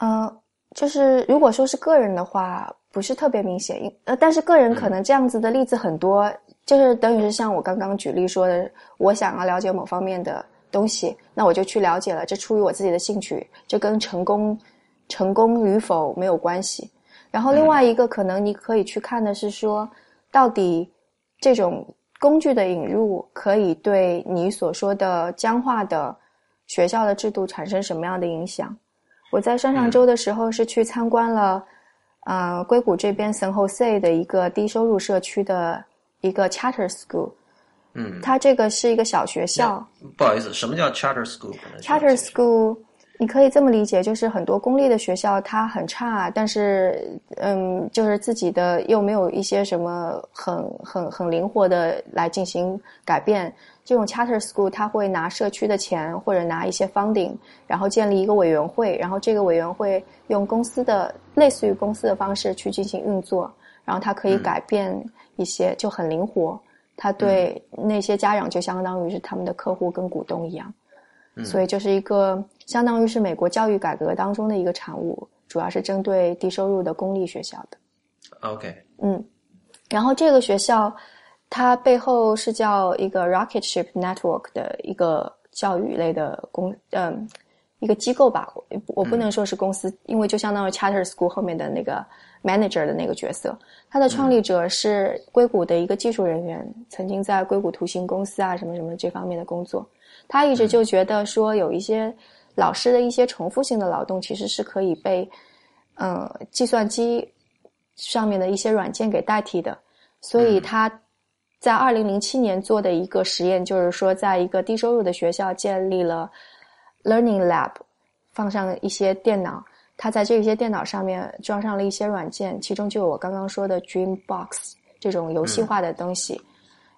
呃，就是如果说是个人的话，不是特别明显，呃，但是个人可能这样子的例子很多，就是等于是像我刚刚举例说的，我想要了解某方面的东西，那我就去了解了，这出于我自己的兴趣，这跟成功成功与否没有关系。然后另外一个可能你可以去看的是说，到底这种。工具的引入可以对你所说的僵化的学校的制度产生什么样的影响？我在上上周的时候是去参观了，呃，硅谷这边 San Jose 的一个低收入社区的一个 Charter School。嗯，它这个是一个小学校。不好意思，什么叫 Charter School？Charter School。你可以这么理解，就是很多公立的学校它很差，但是嗯，就是自己的又没有一些什么很很很灵活的来进行改变。这种 charter school 它会拿社区的钱或者拿一些 funding，然后建立一个委员会，然后这个委员会用公司的类似于公司的方式去进行运作，然后它可以改变一些就很灵活。它对那些家长就相当于是他们的客户跟股东一样。所以就是一个相当于是美国教育改革当中的一个产物，主要是针对低收入的公立学校的。OK，嗯，然后这个学校它背后是叫一个 Rocket Ship Network 的一个教育类的公嗯一个机构吧，我不能说是公司，因为就相当于 Charter School 后面的那个 manager 的那个角色。它的创立者是硅谷的一个技术人员，曾经在硅谷图形公司啊什么什么这方面的工作。他一直就觉得说，有一些老师的一些重复性的劳动，其实是可以被，呃，计算机上面的一些软件给代替的。所以他在二零零七年做的一个实验，就是说，在一个低收入的学校建立了 Learning Lab，放上一些电脑，他在这些电脑上面装上了一些软件，其中就有我刚刚说的 Dreambox 这种游戏化的东西。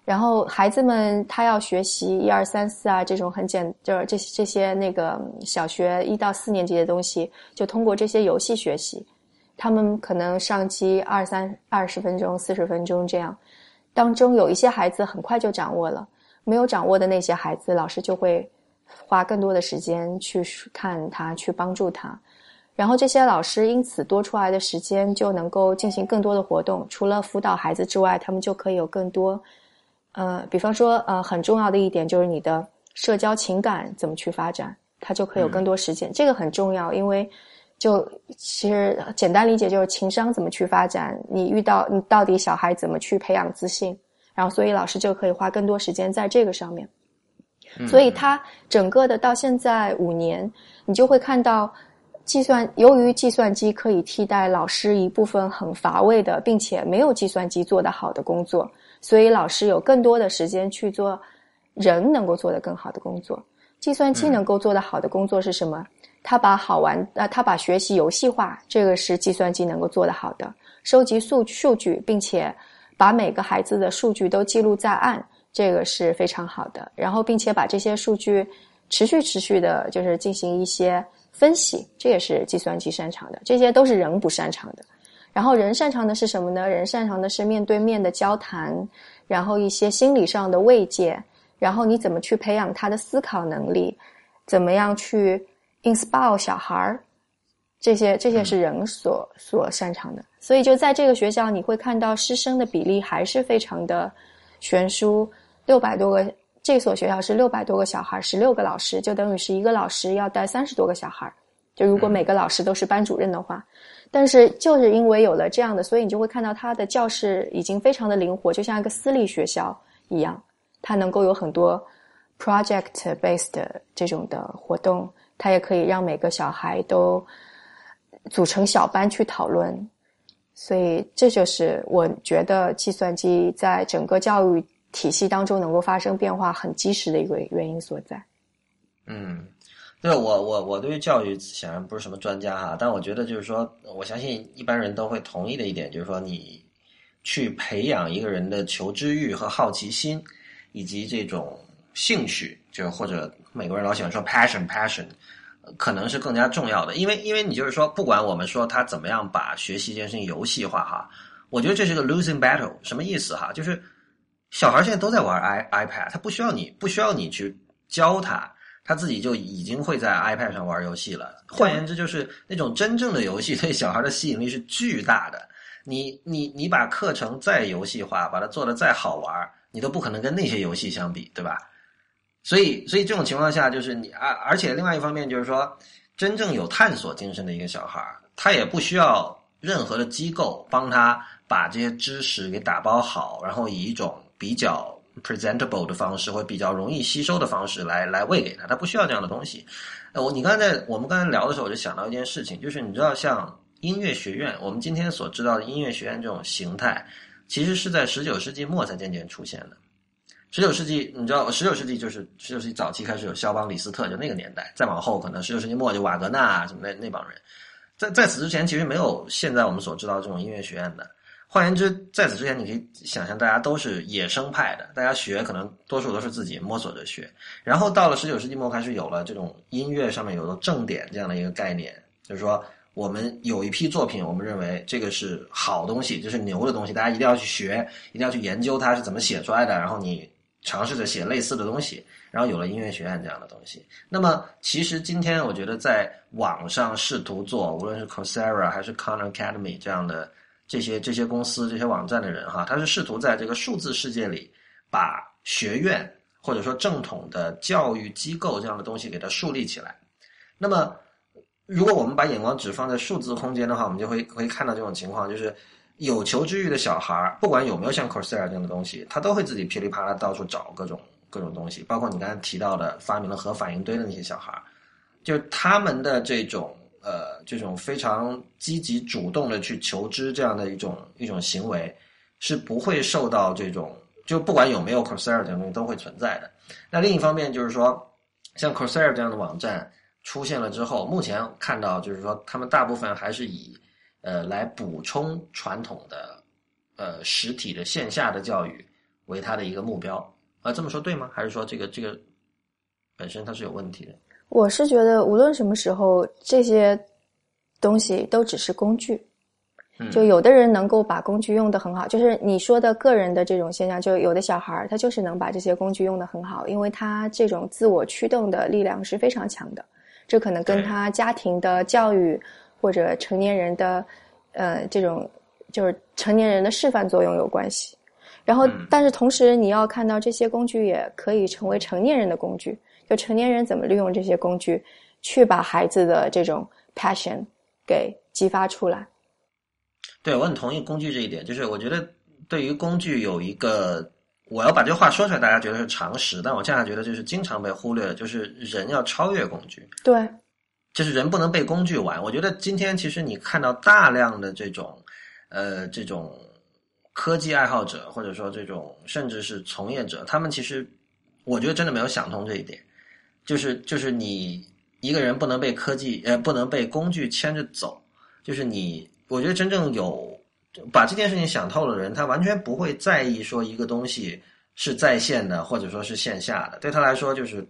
然后孩子们他要学习一二三四啊这种很简就是这些这些那个小学一到四年级的东西，就通过这些游戏学习。他们可能上机二三二十分钟、四十分钟这样，当中有一些孩子很快就掌握了，没有掌握的那些孩子，老师就会花更多的时间去看他，去帮助他。然后这些老师因此多出来的时间就能够进行更多的活动，除了辅导孩子之外，他们就可以有更多。呃，比方说，呃，很重要的一点就是你的社交情感怎么去发展，它就可以有更多时间。这个很重要，因为就其实简单理解就是情商怎么去发展。你遇到你到底小孩怎么去培养自信，然后所以老师就可以花更多时间在这个上面。所以他整个的到现在五年，你就会看到计算由于计算机可以替代老师一部分很乏味的，并且没有计算机做得好的工作。所以老师有更多的时间去做人能够做得更好的工作。计算机能够做得好的工作是什么？他把好玩呃，他把学习游戏化，这个是计算机能够做得好的。收集数数据，并且把每个孩子的数据都记录在案，这个是非常好的。然后，并且把这些数据持续持续的，就是进行一些分析，这也是计算机擅长的。这些都是人不擅长的。然后人擅长的是什么呢？人擅长的是面对面的交谈，然后一些心理上的慰藉，然后你怎么去培养他的思考能力，怎么样去 inspire 小孩儿，这些这些是人所所擅长的。所以就在这个学校，你会看到师生的比例还是非常的悬殊，六百多个。这所学校是六百多个小孩，十六个老师，就等于是一个老师要带三十多个小孩。就如果每个老师都是班主任的话。但是就是因为有了这样的，所以你就会看到他的教室已经非常的灵活，就像一个私立学校一样，它能够有很多 project based 这种的活动，它也可以让每个小孩都组成小班去讨论。所以这就是我觉得计算机在整个教育体系当中能够发生变化很及时的一个原因所在。嗯，对我我我对于教育显然不是什么专家哈，但我觉得就是说，我相信一般人都会同意的一点，就是说你去培养一个人的求知欲和好奇心，以及这种兴趣，就或者美国人老喜欢说 passion passion，可能是更加重要的，因为因为你就是说，不管我们说他怎么样把学习这件事情游戏化哈，我觉得这是个 losing battle，什么意思哈？就是小孩现在都在玩 i iPad，他不需要你不需要你去教他。他自己就已经会在 iPad 上玩游戏了。换言之，就是那种真正的游戏对小孩的吸引力是巨大的。你你你把课程再游戏化，把它做的再好玩，你都不可能跟那些游戏相比，对吧？所以，所以这种情况下，就是你而而且另外一方面就是说，真正有探索精神的一个小孩，他也不需要任何的机构帮他把这些知识给打包好，然后以一种比较。Presentable 的方式，或比较容易吸收的方式来来喂给他，他不需要这样的东西。呃，我你刚才我们刚才聊的时候，我就想到一件事情，就是你知道，像音乐学院，我们今天所知道的音乐学院这种形态，其实是在十九世纪末才渐渐出现的。十九世纪，你知道，十九世纪就是十九世纪早期开始有肖邦、李斯特，就那个年代，再往后可能十九世纪末就瓦格纳什么那那帮人，在在此之前，其实没有现在我们所知道这种音乐学院的。换言之，在此之前，你可以想象，大家都是野生派的，大家学可能多数都是自己摸索着学。然后到了十九世纪末，开始有了这种音乐上面有了正点这样的一个概念，就是说，我们有一批作品，我们认为这个是好东西，就是牛的东西，大家一定要去学，一定要去研究它是怎么写出来的。然后你尝试着写类似的东西，然后有了音乐学院这样的东西。那么，其实今天我觉得在网上试图做，无论是 Coursera 还是 Khan Academy 这样的。这些这些公司、这些网站的人哈，他是试图在这个数字世界里，把学院或者说正统的教育机构这样的东西给它树立起来。那么，如果我们把眼光只放在数字空间的话，我们就会会看到这种情况，就是有求知欲的小孩，不管有没有像 c o r s e r a 这样的东西，他都会自己噼里啪啦到处找各种各种东西，包括你刚才提到的发明了核反应堆的那些小孩，就是他们的这种。呃，这种非常积极主动的去求知这样的一种一种行为，是不会受到这种就不管有没有 c o r s e r 这种东西都会存在的。那另一方面就是说，像 c o r s e r 这样的网站出现了之后，目前看到就是说，他们大部分还是以呃来补充传统的呃实体的线下的教育为它的一个目标。啊，这么说对吗？还是说这个这个本身它是有问题的？我是觉得，无论什么时候，这些东西都只是工具。就有的人能够把工具用得很好，就是你说的个人的这种现象，就有的小孩儿他就是能把这些工具用得很好，因为他这种自我驱动的力量是非常强的。这可能跟他家庭的教育或者成年人的呃这种就是成年人的示范作用有关系。然后，但是同时你要看到这些工具也可以成为成年人的工具。就成年人怎么利用这些工具，去把孩子的这种 passion 给激发出来？对我很同意工具这一点。就是我觉得对于工具有一个，我要把这话说出来，大家觉得是常识，但我恰恰觉得就是经常被忽略的，就是人要超越工具。对，就是人不能被工具玩。我觉得今天其实你看到大量的这种呃这种科技爱好者，或者说这种甚至是从业者，他们其实我觉得真的没有想通这一点。就是就是你一个人不能被科技呃不能被工具牵着走，就是你我觉得真正有把这件事情想透的人，他完全不会在意说一个东西是在线的或者说是线下的，对他来说就是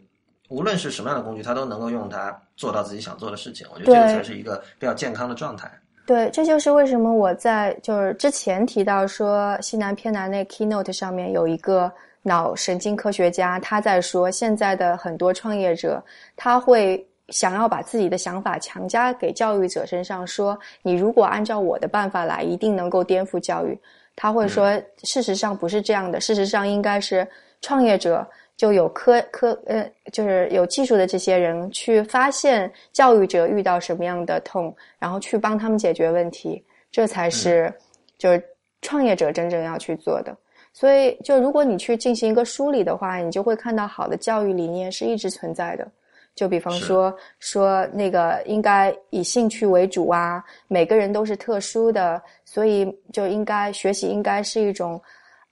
无论是什么样的工具，他都能够用它做到自己想做的事情。我觉得这个才是一个比较健康的状态。对，这就是为什么我在就是之前提到说西南偏南那 keynote 上面有一个。脑神经科学家他在说，现在的很多创业者，他会想要把自己的想法强加给教育者身上，说你如果按照我的办法来，一定能够颠覆教育。他会说，事实上不是这样的，事实上应该是创业者就有科科呃，就是有技术的这些人去发现教育者遇到什么样的痛，然后去帮他们解决问题，这才是就是创业者真正要去做的。所以，就如果你去进行一个梳理的话，你就会看到好的教育理念是一直存在的。就比方说，说那个应该以兴趣为主啊，每个人都是特殊的，所以就应该学习应该是一种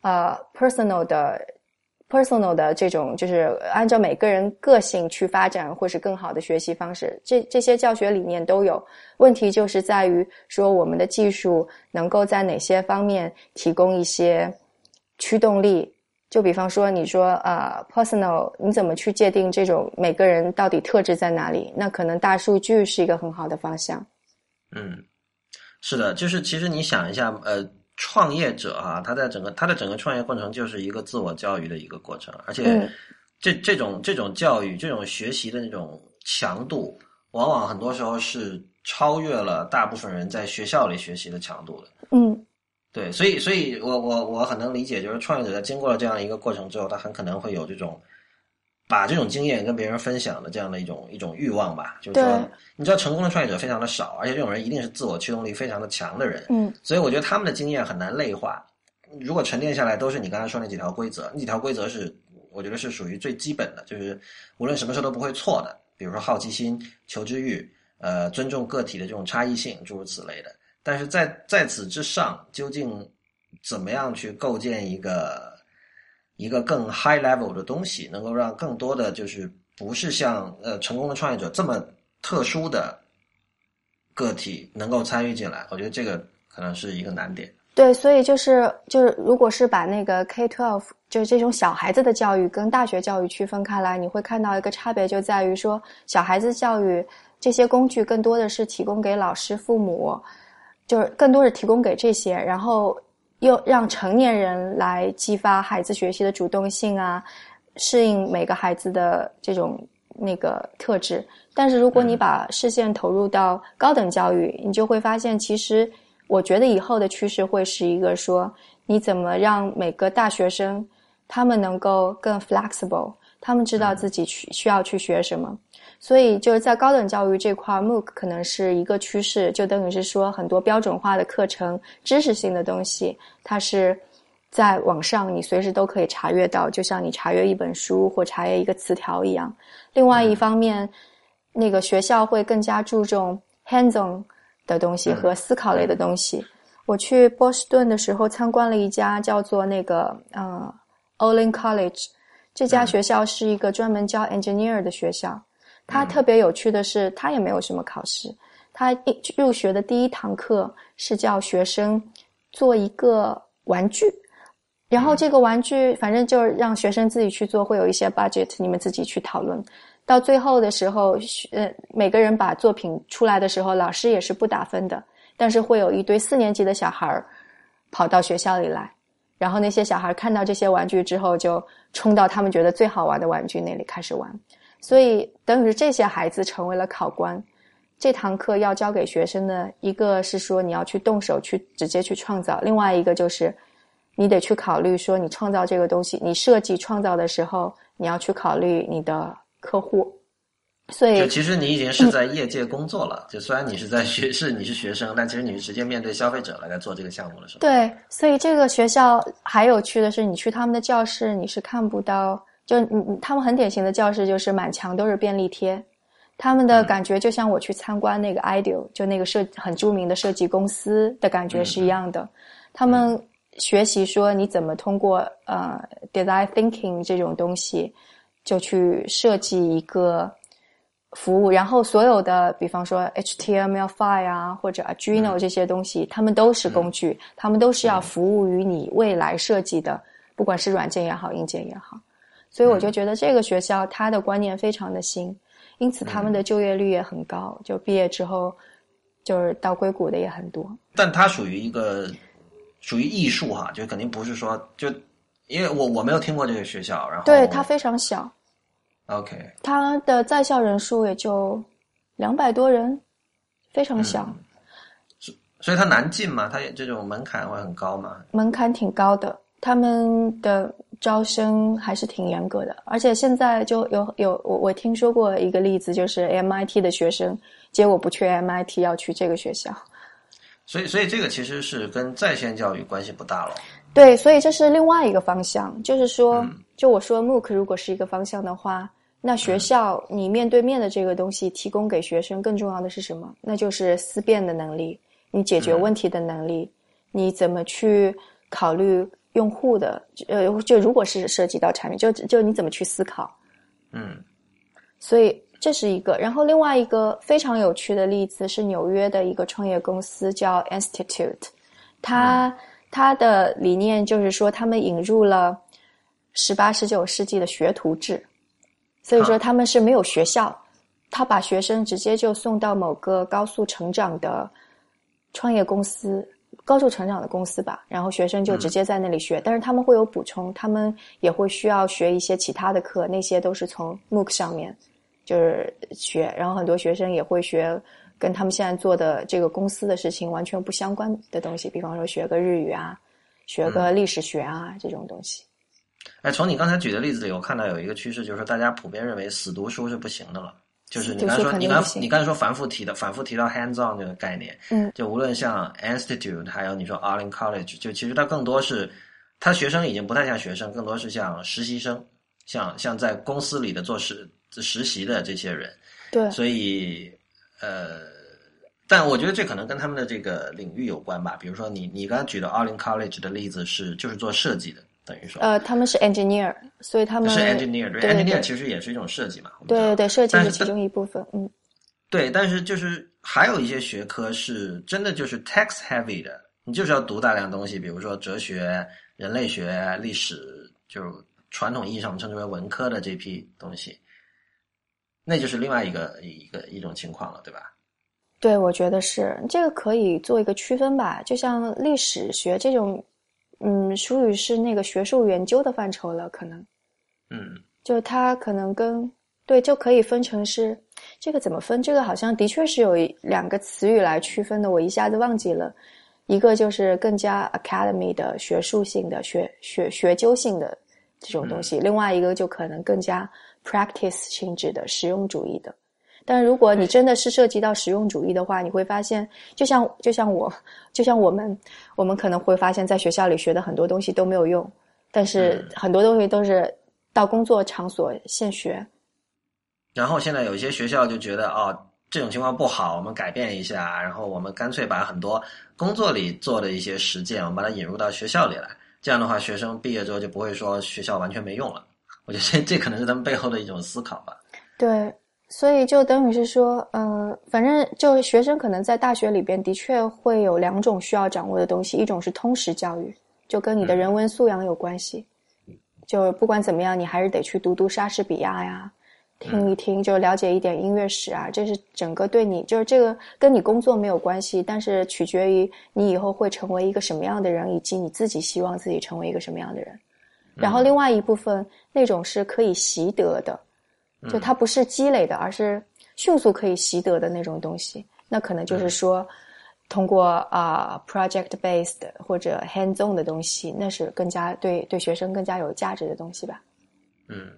呃 personal 的 personal 的这种，就是按照每个人个性去发展，或是更好的学习方式，这这些教学理念都有。问题就是在于说，我们的技术能够在哪些方面提供一些驱动力？就比方说，你说呃，personal，你怎么去界定这种每个人到底特质在哪里？那可能大数据是一个很好的方向。嗯，是的，就是其实你想一下，呃。创业者啊，他在整个他的整个创业过程就是一个自我教育的一个过程，而且这这种这种教育、这种学习的那种强度，往往很多时候是超越了大部分人在学校里学习的强度的。嗯，对，所以，所以我我我很能理解，就是创业者在经过了这样一个过程之后，他很可能会有这种。把这种经验跟别人分享的这样的一种一种欲望吧，就是说，你知道成功的创业者非常的少，而且这种人一定是自我驱动力非常的强的人，嗯，所以我觉得他们的经验很难类化。如果沉淀下来都是你刚才说那几条规则，那几条规则是我觉得是属于最基本的，就是无论什么事都不会错的，比如说好奇心、求知欲、呃，尊重个体的这种差异性，诸如此类的。但是在在此之上，究竟怎么样去构建一个？一个更 high level 的东西，能够让更多的就是不是像呃成功的创业者这么特殊的个体能够参与进来，我觉得这个可能是一个难点。对，所以就是就是，如果是把那个 K twelve 就是这种小孩子的教育跟大学教育区分开来，你会看到一个差别，就在于说小孩子教育这些工具更多的是提供给老师、父母，就是更多是提供给这些，然后。又让成年人来激发孩子学习的主动性啊，适应每个孩子的这种那个特质。但是如果你把视线投入到高等教育，你就会发现，其实我觉得以后的趋势会是一个说，你怎么让每个大学生他们能够更 flexible，他们知道自己去需要去学什么。所以就是在高等教育这块，MOOC 可能是一个趋势，就等于是说很多标准化的课程、知识性的东西，它是在网上你随时都可以查阅到，就像你查阅一本书或查阅一个词条一样。另外一方面，那个学校会更加注重 hands-on 的东西和思考类的东西。我去波士顿的时候参观了一家叫做那个呃 Olin College，这家学校是一个专门教 engineer 的学校。他特别有趣的是，他也没有什么考试。他一入学的第一堂课是叫学生做一个玩具，然后这个玩具反正就让学生自己去做，会有一些 budget，你们自己去讨论。到最后的时候，呃，每个人把作品出来的时候，老师也是不打分的，但是会有一堆四年级的小孩儿跑到学校里来，然后那些小孩看到这些玩具之后，就冲到他们觉得最好玩的玩具那里开始玩。所以，等于是这些孩子成为了考官。这堂课要教给学生的，一个是说你要去动手去直接去创造；另外一个就是，你得去考虑说，你创造这个东西，你设计创造的时候，你要去考虑你的客户。所以，就其实你已经是在业界工作了。就虽然你是在学是你是学生，但其实你是直接面对消费者来在做这个项目了，是吧？对。所以这个学校还有趣的是，你去他们的教室，你是看不到。就嗯，他们很典型的教室就是满墙都是便利贴，他们的感觉就像我去参观那个 Ideal，就那个设很著名的设计公司的感觉是一样的。他们学习说你怎么通过呃 design thinking 这种东西，就去设计一个服务，然后所有的比方说 HTML5 啊或者 Arduino 这些东西，他们都是工具，他们都是要服务于你未来设计的，不管是软件也好，硬件也好。所以我就觉得这个学校它的观念非常的新，因此他们的就业率也很高，就毕业之后就是到硅谷的也很多。但它属于一个属于艺术哈，就肯定不是说就因为我我没有听过这个学校，然后对它非常小，OK，它的在校人数也就两百多人，非常小。所以它难进嘛？它这种门槛会很高嘛？门槛挺高的，他们的。招生还是挺严格的，而且现在就有有我我听说过一个例子，就是 MIT 的学生结果不去 MIT，要去这个学校。所以，所以这个其实是跟在线教育关系不大了。对，所以这是另外一个方向，就是说，就我说 MOOC 如果是一个方向的话，那学校你面对面的这个东西提供给学生更重要的是什么？那就是思辨的能力，你解决问题的能力，你怎么去考虑？用户的，呃，就如果是涉及到产品，就就你怎么去思考，嗯，所以这是一个。然后另外一个非常有趣的例子是纽约的一个创业公司叫 Institute，它它的理念就是说他们引入了十八十九世纪的学徒制，所以说他们是没有学校，他把学生直接就送到某个高速成长的创业公司。高速成长的公司吧，然后学生就直接在那里学，但是他们会有补充，他们也会需要学一些其他的课，那些都是从 MOOC 上面就是学，然后很多学生也会学跟他们现在做的这个公司的事情完全不相关的东西，比方说学个日语啊，学个历史学啊这种东西。哎，从你刚才举的例子里，我看到有一个趋势，就是说大家普遍认为死读书是不行的了。就是你刚才说，你刚你刚才说反复提的，反复提到 hands on 这个概念，嗯，就无论像 institute，还有你说 a r l i n College，就其实它更多是，他学生已经不太像学生，更多是像实习生，像像在公司里的做实实习的这些人，对，所以呃，但我觉得这可能跟他们的这个领域有关吧，比如说你你刚才举的 a r l i n College 的例子是就是做设计的。等于说，呃，他们是 engineer，所以他们是 engineer，对 engineer 其实也是一种设计嘛。对对对，设计是其中一部分，嗯。对，但是就是还有一些学科是真的就是 text heavy 的，你就是要读大量东西，比如说哲学、人类学、历史，就是传统意义上称之为文科的这批东西，那就是另外一个一个一种情况了，对吧？对，我觉得是这个可以做一个区分吧，就像历史学这种。嗯，属于是那个学术研究的范畴了，可能，嗯，就它可能跟对就可以分成是这个怎么分？这个好像的确是有两个词语来区分的，我一下子忘记了。一个就是更加 academy 的学术性的学学学究性的这种东西，另外一个就可能更加 practice 性质的实用主义的。但如果你真的是涉及到实用主义的话，你会发现，就像就像我，就像我们，我们可能会发现，在学校里学的很多东西都没有用，但是很多东西都是到工作场所现学。然后现在有一些学校就觉得，哦，这种情况不好，我们改变一下，然后我们干脆把很多工作里做的一些实践，我们把它引入到学校里来。这样的话，学生毕业之后就不会说学校完全没用了。我觉得这这可能是他们背后的一种思考吧。对。所以就等于是说，呃，反正就学生可能在大学里边的确会有两种需要掌握的东西，一种是通识教育，就跟你的人文素养有关系。就不管怎么样，你还是得去读读莎士比亚呀，听一听，就了解一点音乐史啊。这是整个对你，就是这个跟你工作没有关系，但是取决于你以后会成为一个什么样的人，以及你自己希望自己成为一个什么样的人。然后另外一部分那种是可以习得的。就它不是积累的，而是迅速可以习得的那种东西。那可能就是说，通过啊 project based 或者 hands on 的东西，那是更加对对学生更加有价值的东西吧。嗯，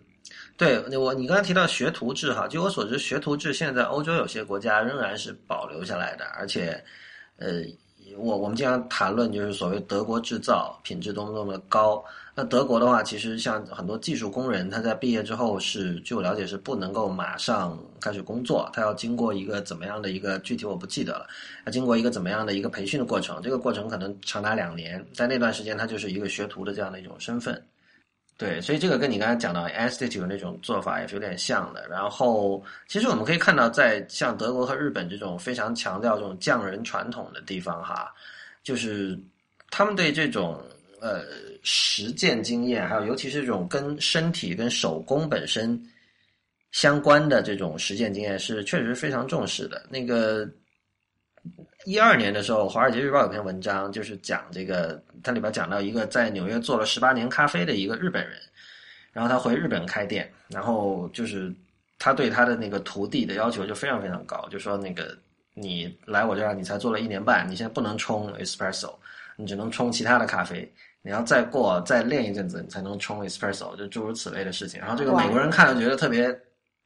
对我你刚才提到学徒制哈，据我所知，学徒制现在在欧洲有些国家仍然是保留下来的，而且呃。我我们经常谈论就是所谓德国制造品质多么多么的高。那德国的话，其实像很多技术工人，他在毕业之后是，据我了解是不能够马上开始工作，他要经过一个怎么样的一个具体我不记得了，要经过一个怎么样的一个培训的过程，这个过程可能长达两年，在那段时间他就是一个学徒的这样的一种身份。对，所以这个跟你刚才讲到 institute 那种做法也是有点像的。然后，其实我们可以看到，在像德国和日本这种非常强调这种匠人传统的地方，哈，就是他们对这种呃实践经验，还有尤其是这种跟身体、跟手工本身相关的这种实践经验，是确实非常重视的。那个。一二年的时候，《华尔街日报》有篇文章，就是讲这个，它里边讲到一个在纽约做了十八年咖啡的一个日本人，然后他回日本开店，然后就是他对他的那个徒弟的要求就非常非常高，就说那个你来我这儿，你才做了一年半，你现在不能冲 espresso，你只能冲其他的咖啡，你要再过再练一阵子，你才能冲 espresso，就诸如此类的事情。然后这个美国人看了觉得特别。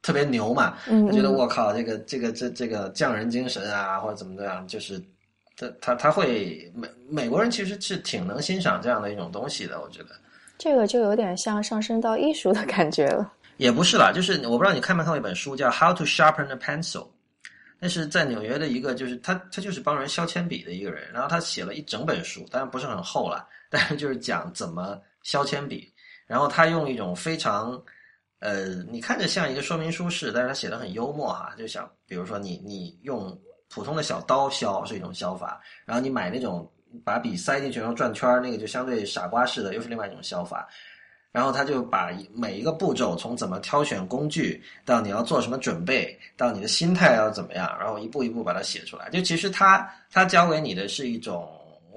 特别牛嘛，他觉得我靠，这个这个这这个匠人精神啊，或者怎么样，就是他他他会美美国人其实是挺能欣赏这样的一种东西的，我觉得这个就有点像上升到艺术的感觉了。也不是啦，就是我不知道你看没看过一本书叫《How to Sharpen a Pencil》，那是在纽约的一个，就是他他就是帮人削铅笔的一个人，然后他写了一整本书，当然不是很厚了，但是就是讲怎么削铅笔，然后他用一种非常，呃，你看着像一个说明书似的，但是他写的很幽默哈，就想比如说你你用普通的小刀削是一种削法，然后你买那种把笔塞进去然后转圈那个就相对傻瓜式的，又是另外一种削法。然后他就把每一个步骤，从怎么挑选工具，到你要做什么准备，到你的心态要怎么样，然后一步一步把它写出来。就其实他他教给你的是一种，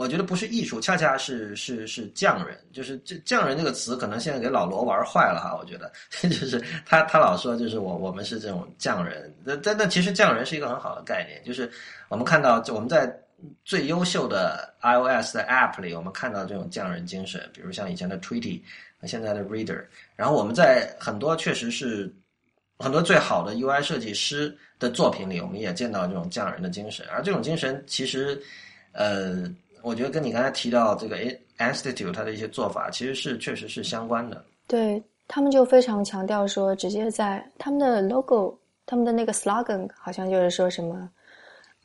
我觉得不是艺术，恰恰是是是匠人。就是这匠人这个词，可能现在给老罗玩坏了哈。我觉得 就是他他老说就是我我们是这种匠人，那但但其实匠人是一个很好的概念，就是我们看到我们在最优秀的 iOS 的 App 里，我们看到这种匠人精神，比如像以前的 Tweety。现在的 Reader，然后我们在很多确实是很多最好的 UI 设计师的作品里，我们也见到这种匠人的精神。而这种精神其实，呃，我觉得跟你刚才提到这个 Institute 它的一些做法，其实是确实是相关的。对他们就非常强调说，直接在他们的 logo、他们的那个 slogan，好像就是说什么，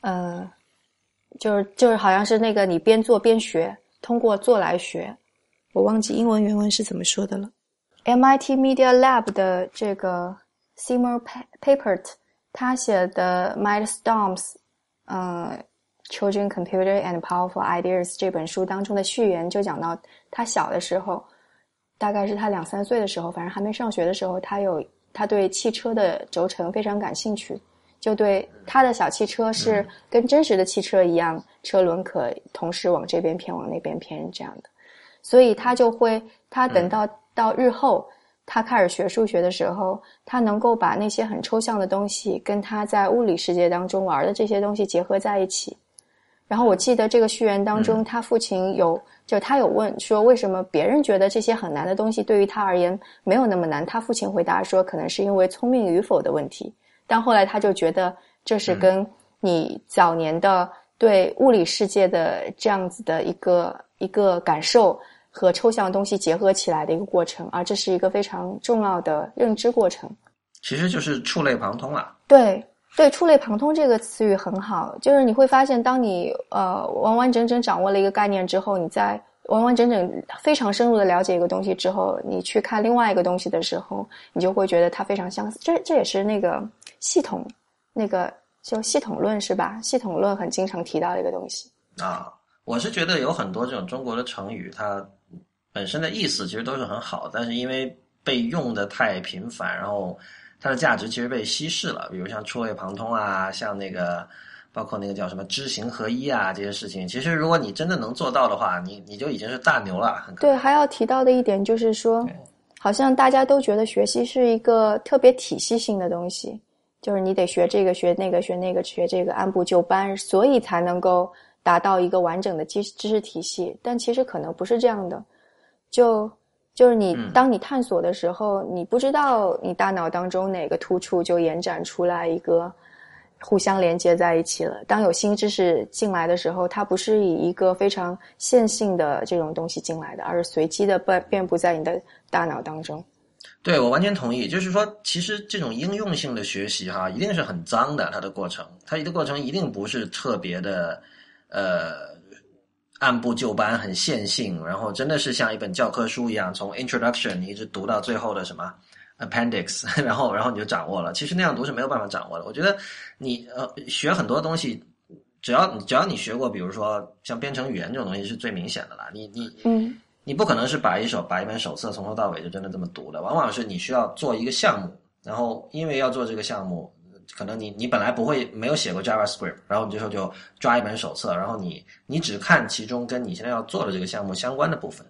呃，就是就是好像是那个你边做边学，通过做来学。我忘记英文原文是怎么说的了。MIT Media Lab 的这个 Seymour Papert，他写的《Mindstorms》嗯，《Children Computer and Powerful Ideas》这本书当中的序言就讲到，他小的时候，大概是他两三岁的时候，反正还没上学的时候，他有他对汽车的轴承非常感兴趣，就对他的小汽车是跟真实的汽车一样，车轮可同时往这边偏，往那边偏这样的。所以他就会，他等到到日后，他开始学数学的时候，他能够把那些很抽象的东西跟他在物理世界当中玩的这些东西结合在一起。然后我记得这个序言当中，他父亲有，就他有问说，为什么别人觉得这些很难的东西对于他而言没有那么难？他父亲回答说，可能是因为聪明与否的问题。但后来他就觉得，这是跟你早年的对物理世界的这样子的一个一个感受。和抽象东西结合起来的一个过程，而这是一个非常重要的认知过程。其实就是触类旁通啊。对对，触类旁通这个词语很好，就是你会发现，当你呃完完整整掌握了一个概念之后，你在完完整整非常深入的了解一个东西之后，你去看另外一个东西的时候，你就会觉得它非常相似。这这也是那个系统，那个就系统论是吧？系统论很经常提到的一个东西啊。我是觉得有很多这种中国的成语，它。本身的意思其实都是很好，但是因为被用的太频繁，然后它的价值其实被稀释了。比如像触类旁通啊，像那个包括那个叫什么知行合一啊这些事情，其实如果你真的能做到的话，你你就已经是大牛了。对，还要提到的一点就是说，好像大家都觉得学习是一个特别体系性的东西，就是你得学这个学那个学那个学这个按部就班，所以才能够达到一个完整的知知识体系。但其实可能不是这样的。就就是你，当你探索的时候，你不知道你大脑当中哪个突触就延展出来一个互相连接在一起了。当有新知识进来的时候，它不是以一个非常线性的这种东西进来的，而是随机的遍遍布在你的大脑当中。对，我完全同意。就是说，其实这种应用性的学习哈，一定是很脏的，它的过程，它的过程一定不是特别的，呃。按部就班，很线性，然后真的是像一本教科书一样，从 introduction 你一直读到最后的什么 appendix，然后然后你就掌握了。其实那样读是没有办法掌握的。我觉得你呃学很多东西，只要只要你学过，比如说像编程语言这种东西是最明显的啦。你你嗯，你不可能是把一手把一本手册从头到尾就真的这么读的，往往是你需要做一个项目，然后因为要做这个项目。可能你你本来不会没有写过 JavaScript，然后你这时候就抓一本手册，然后你你只看其中跟你现在要做的这个项目相关的部分，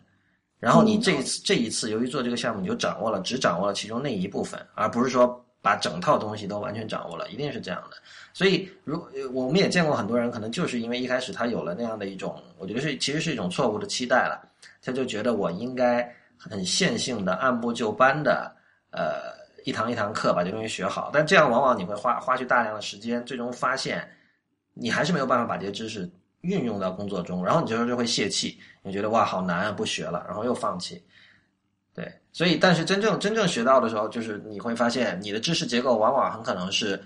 然后你这一次这一次由于做这个项目，你就掌握了只掌握了其中那一部分，而不是说把整套东西都完全掌握了，一定是这样的。所以如我们也见过很多人，可能就是因为一开始他有了那样的一种，我觉得是其实是一种错误的期待了，他就觉得我应该很线性的按部就班的呃。一堂一堂课把这东西学好，但这样往往你会花花去大量的时间，最终发现你还是没有办法把这些知识运用到工作中，然后你这时候就会泄气，你觉得哇好难啊，不学了，然后又放弃。对，所以但是真正真正学到的时候，就是你会发现你的知识结构往往很可能是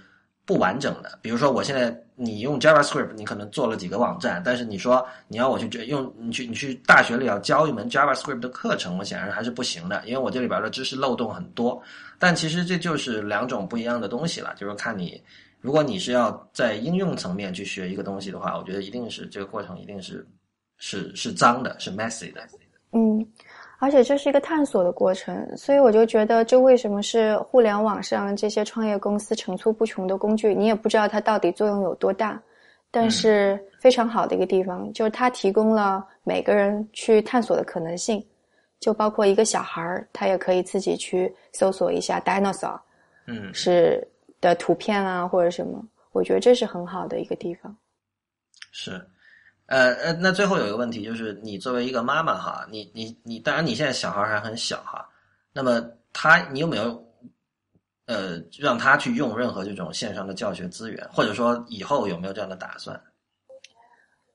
不完整的。比如说，我现在你用 JavaScript，你可能做了几个网站，但是你说你要我去用你去你去大学里要教一门 JavaScript 的课程，我显然还是不行的，因为我这里边的知识漏洞很多。但其实这就是两种不一样的东西了，就是看你，如果你是要在应用层面去学一个东西的话，我觉得一定是这个过程一定是是是脏的，是 messy 的。嗯。而且这是一个探索的过程，所以我就觉得，这为什么是互联网上这些创业公司层出不穷的工具？你也不知道它到底作用有多大，但是非常好的一个地方就是它提供了每个人去探索的可能性，就包括一个小孩儿，他也可以自己去搜索一下 dinosaur，嗯，是的图片啊或者什么，我觉得这是很好的一个地方。是。呃呃，那最后有一个问题，就是你作为一个妈妈哈，你你你，当然你现在小孩还很小哈，那么他你有没有呃让他去用任何这种线上的教学资源，或者说以后有没有这样的打算？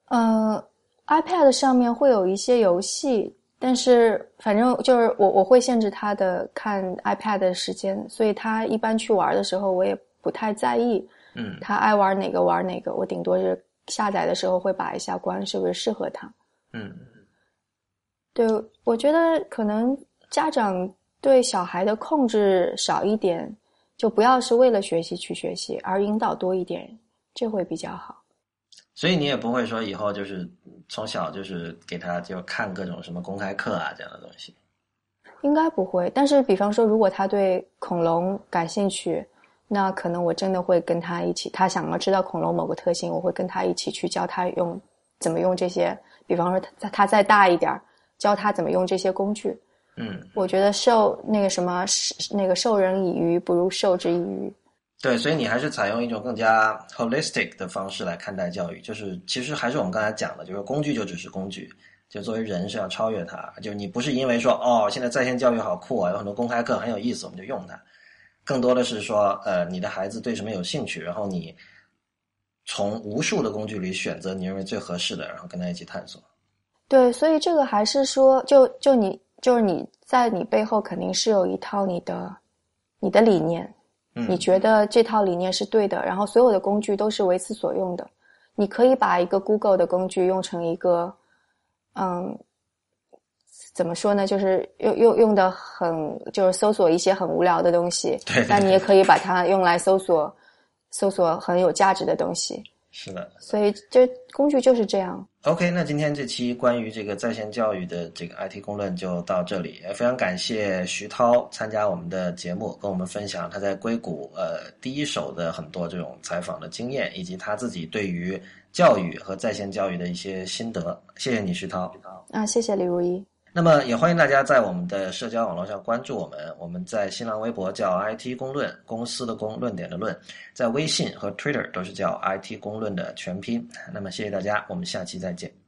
呃，iPad 上面会有一些游戏，但是反正就是我我会限制他的看 iPad 的时间，所以他一般去玩的时候，我也不太在意，嗯，他爱玩哪个玩哪个，我顶多是。下载的时候会把一下关，是不是适合他？嗯，对，我觉得可能家长对小孩的控制少一点，就不要是为了学习去学习，而引导多一点，这会比较好。所以你也不会说以后就是从小就是给他就看各种什么公开课啊这样的东西。应该不会，但是比方说，如果他对恐龙感兴趣。那可能我真的会跟他一起，他想要知道恐龙某个特性，我会跟他一起去教他用怎么用这些。比方说，他他再大一点，教他怎么用这些工具。嗯，我觉得授那个什么那个授人以鱼，不如授之以渔。对，所以你还是采用一种更加 holistic 的方式来看待教育，就是其实还是我们刚才讲的，就是工具就只是工具，就作为人是要超越它。就你不是因为说哦，现在在线教育好酷啊，有很多公开课很有意思，我们就用它。更多的是说，呃，你的孩子对什么有兴趣，然后你从无数的工具里选择你认为最合适的，然后跟他一起探索。对，所以这个还是说，就就你就是你在你背后肯定是有一套你的你的理念，你觉得这套理念是对的，然后所有的工具都是为此所用的。你可以把一个 Google 的工具用成一个，嗯。怎么说呢？就是用用用的很，就是搜索一些很无聊的东西。对。但你也可以把它用来搜索，搜索很有价值的东西。是的。所以这工具就是这样。OK，那今天这期关于这个在线教育的这个 IT 公论就到这里。也非常感谢徐涛参加我们的节目，跟我们分享他在硅谷呃第一手的很多这种采访的经验，以及他自己对于教育和在线教育的一些心得。谢谢你，徐涛。啊，谢谢李如一。那么也欢迎大家在我们的社交网络上关注我们。我们在新浪微博叫 IT 公论，公司的公，论点的论；在微信和 Twitter 都是叫 IT 公论的全拼。那么谢谢大家，我们下期再见。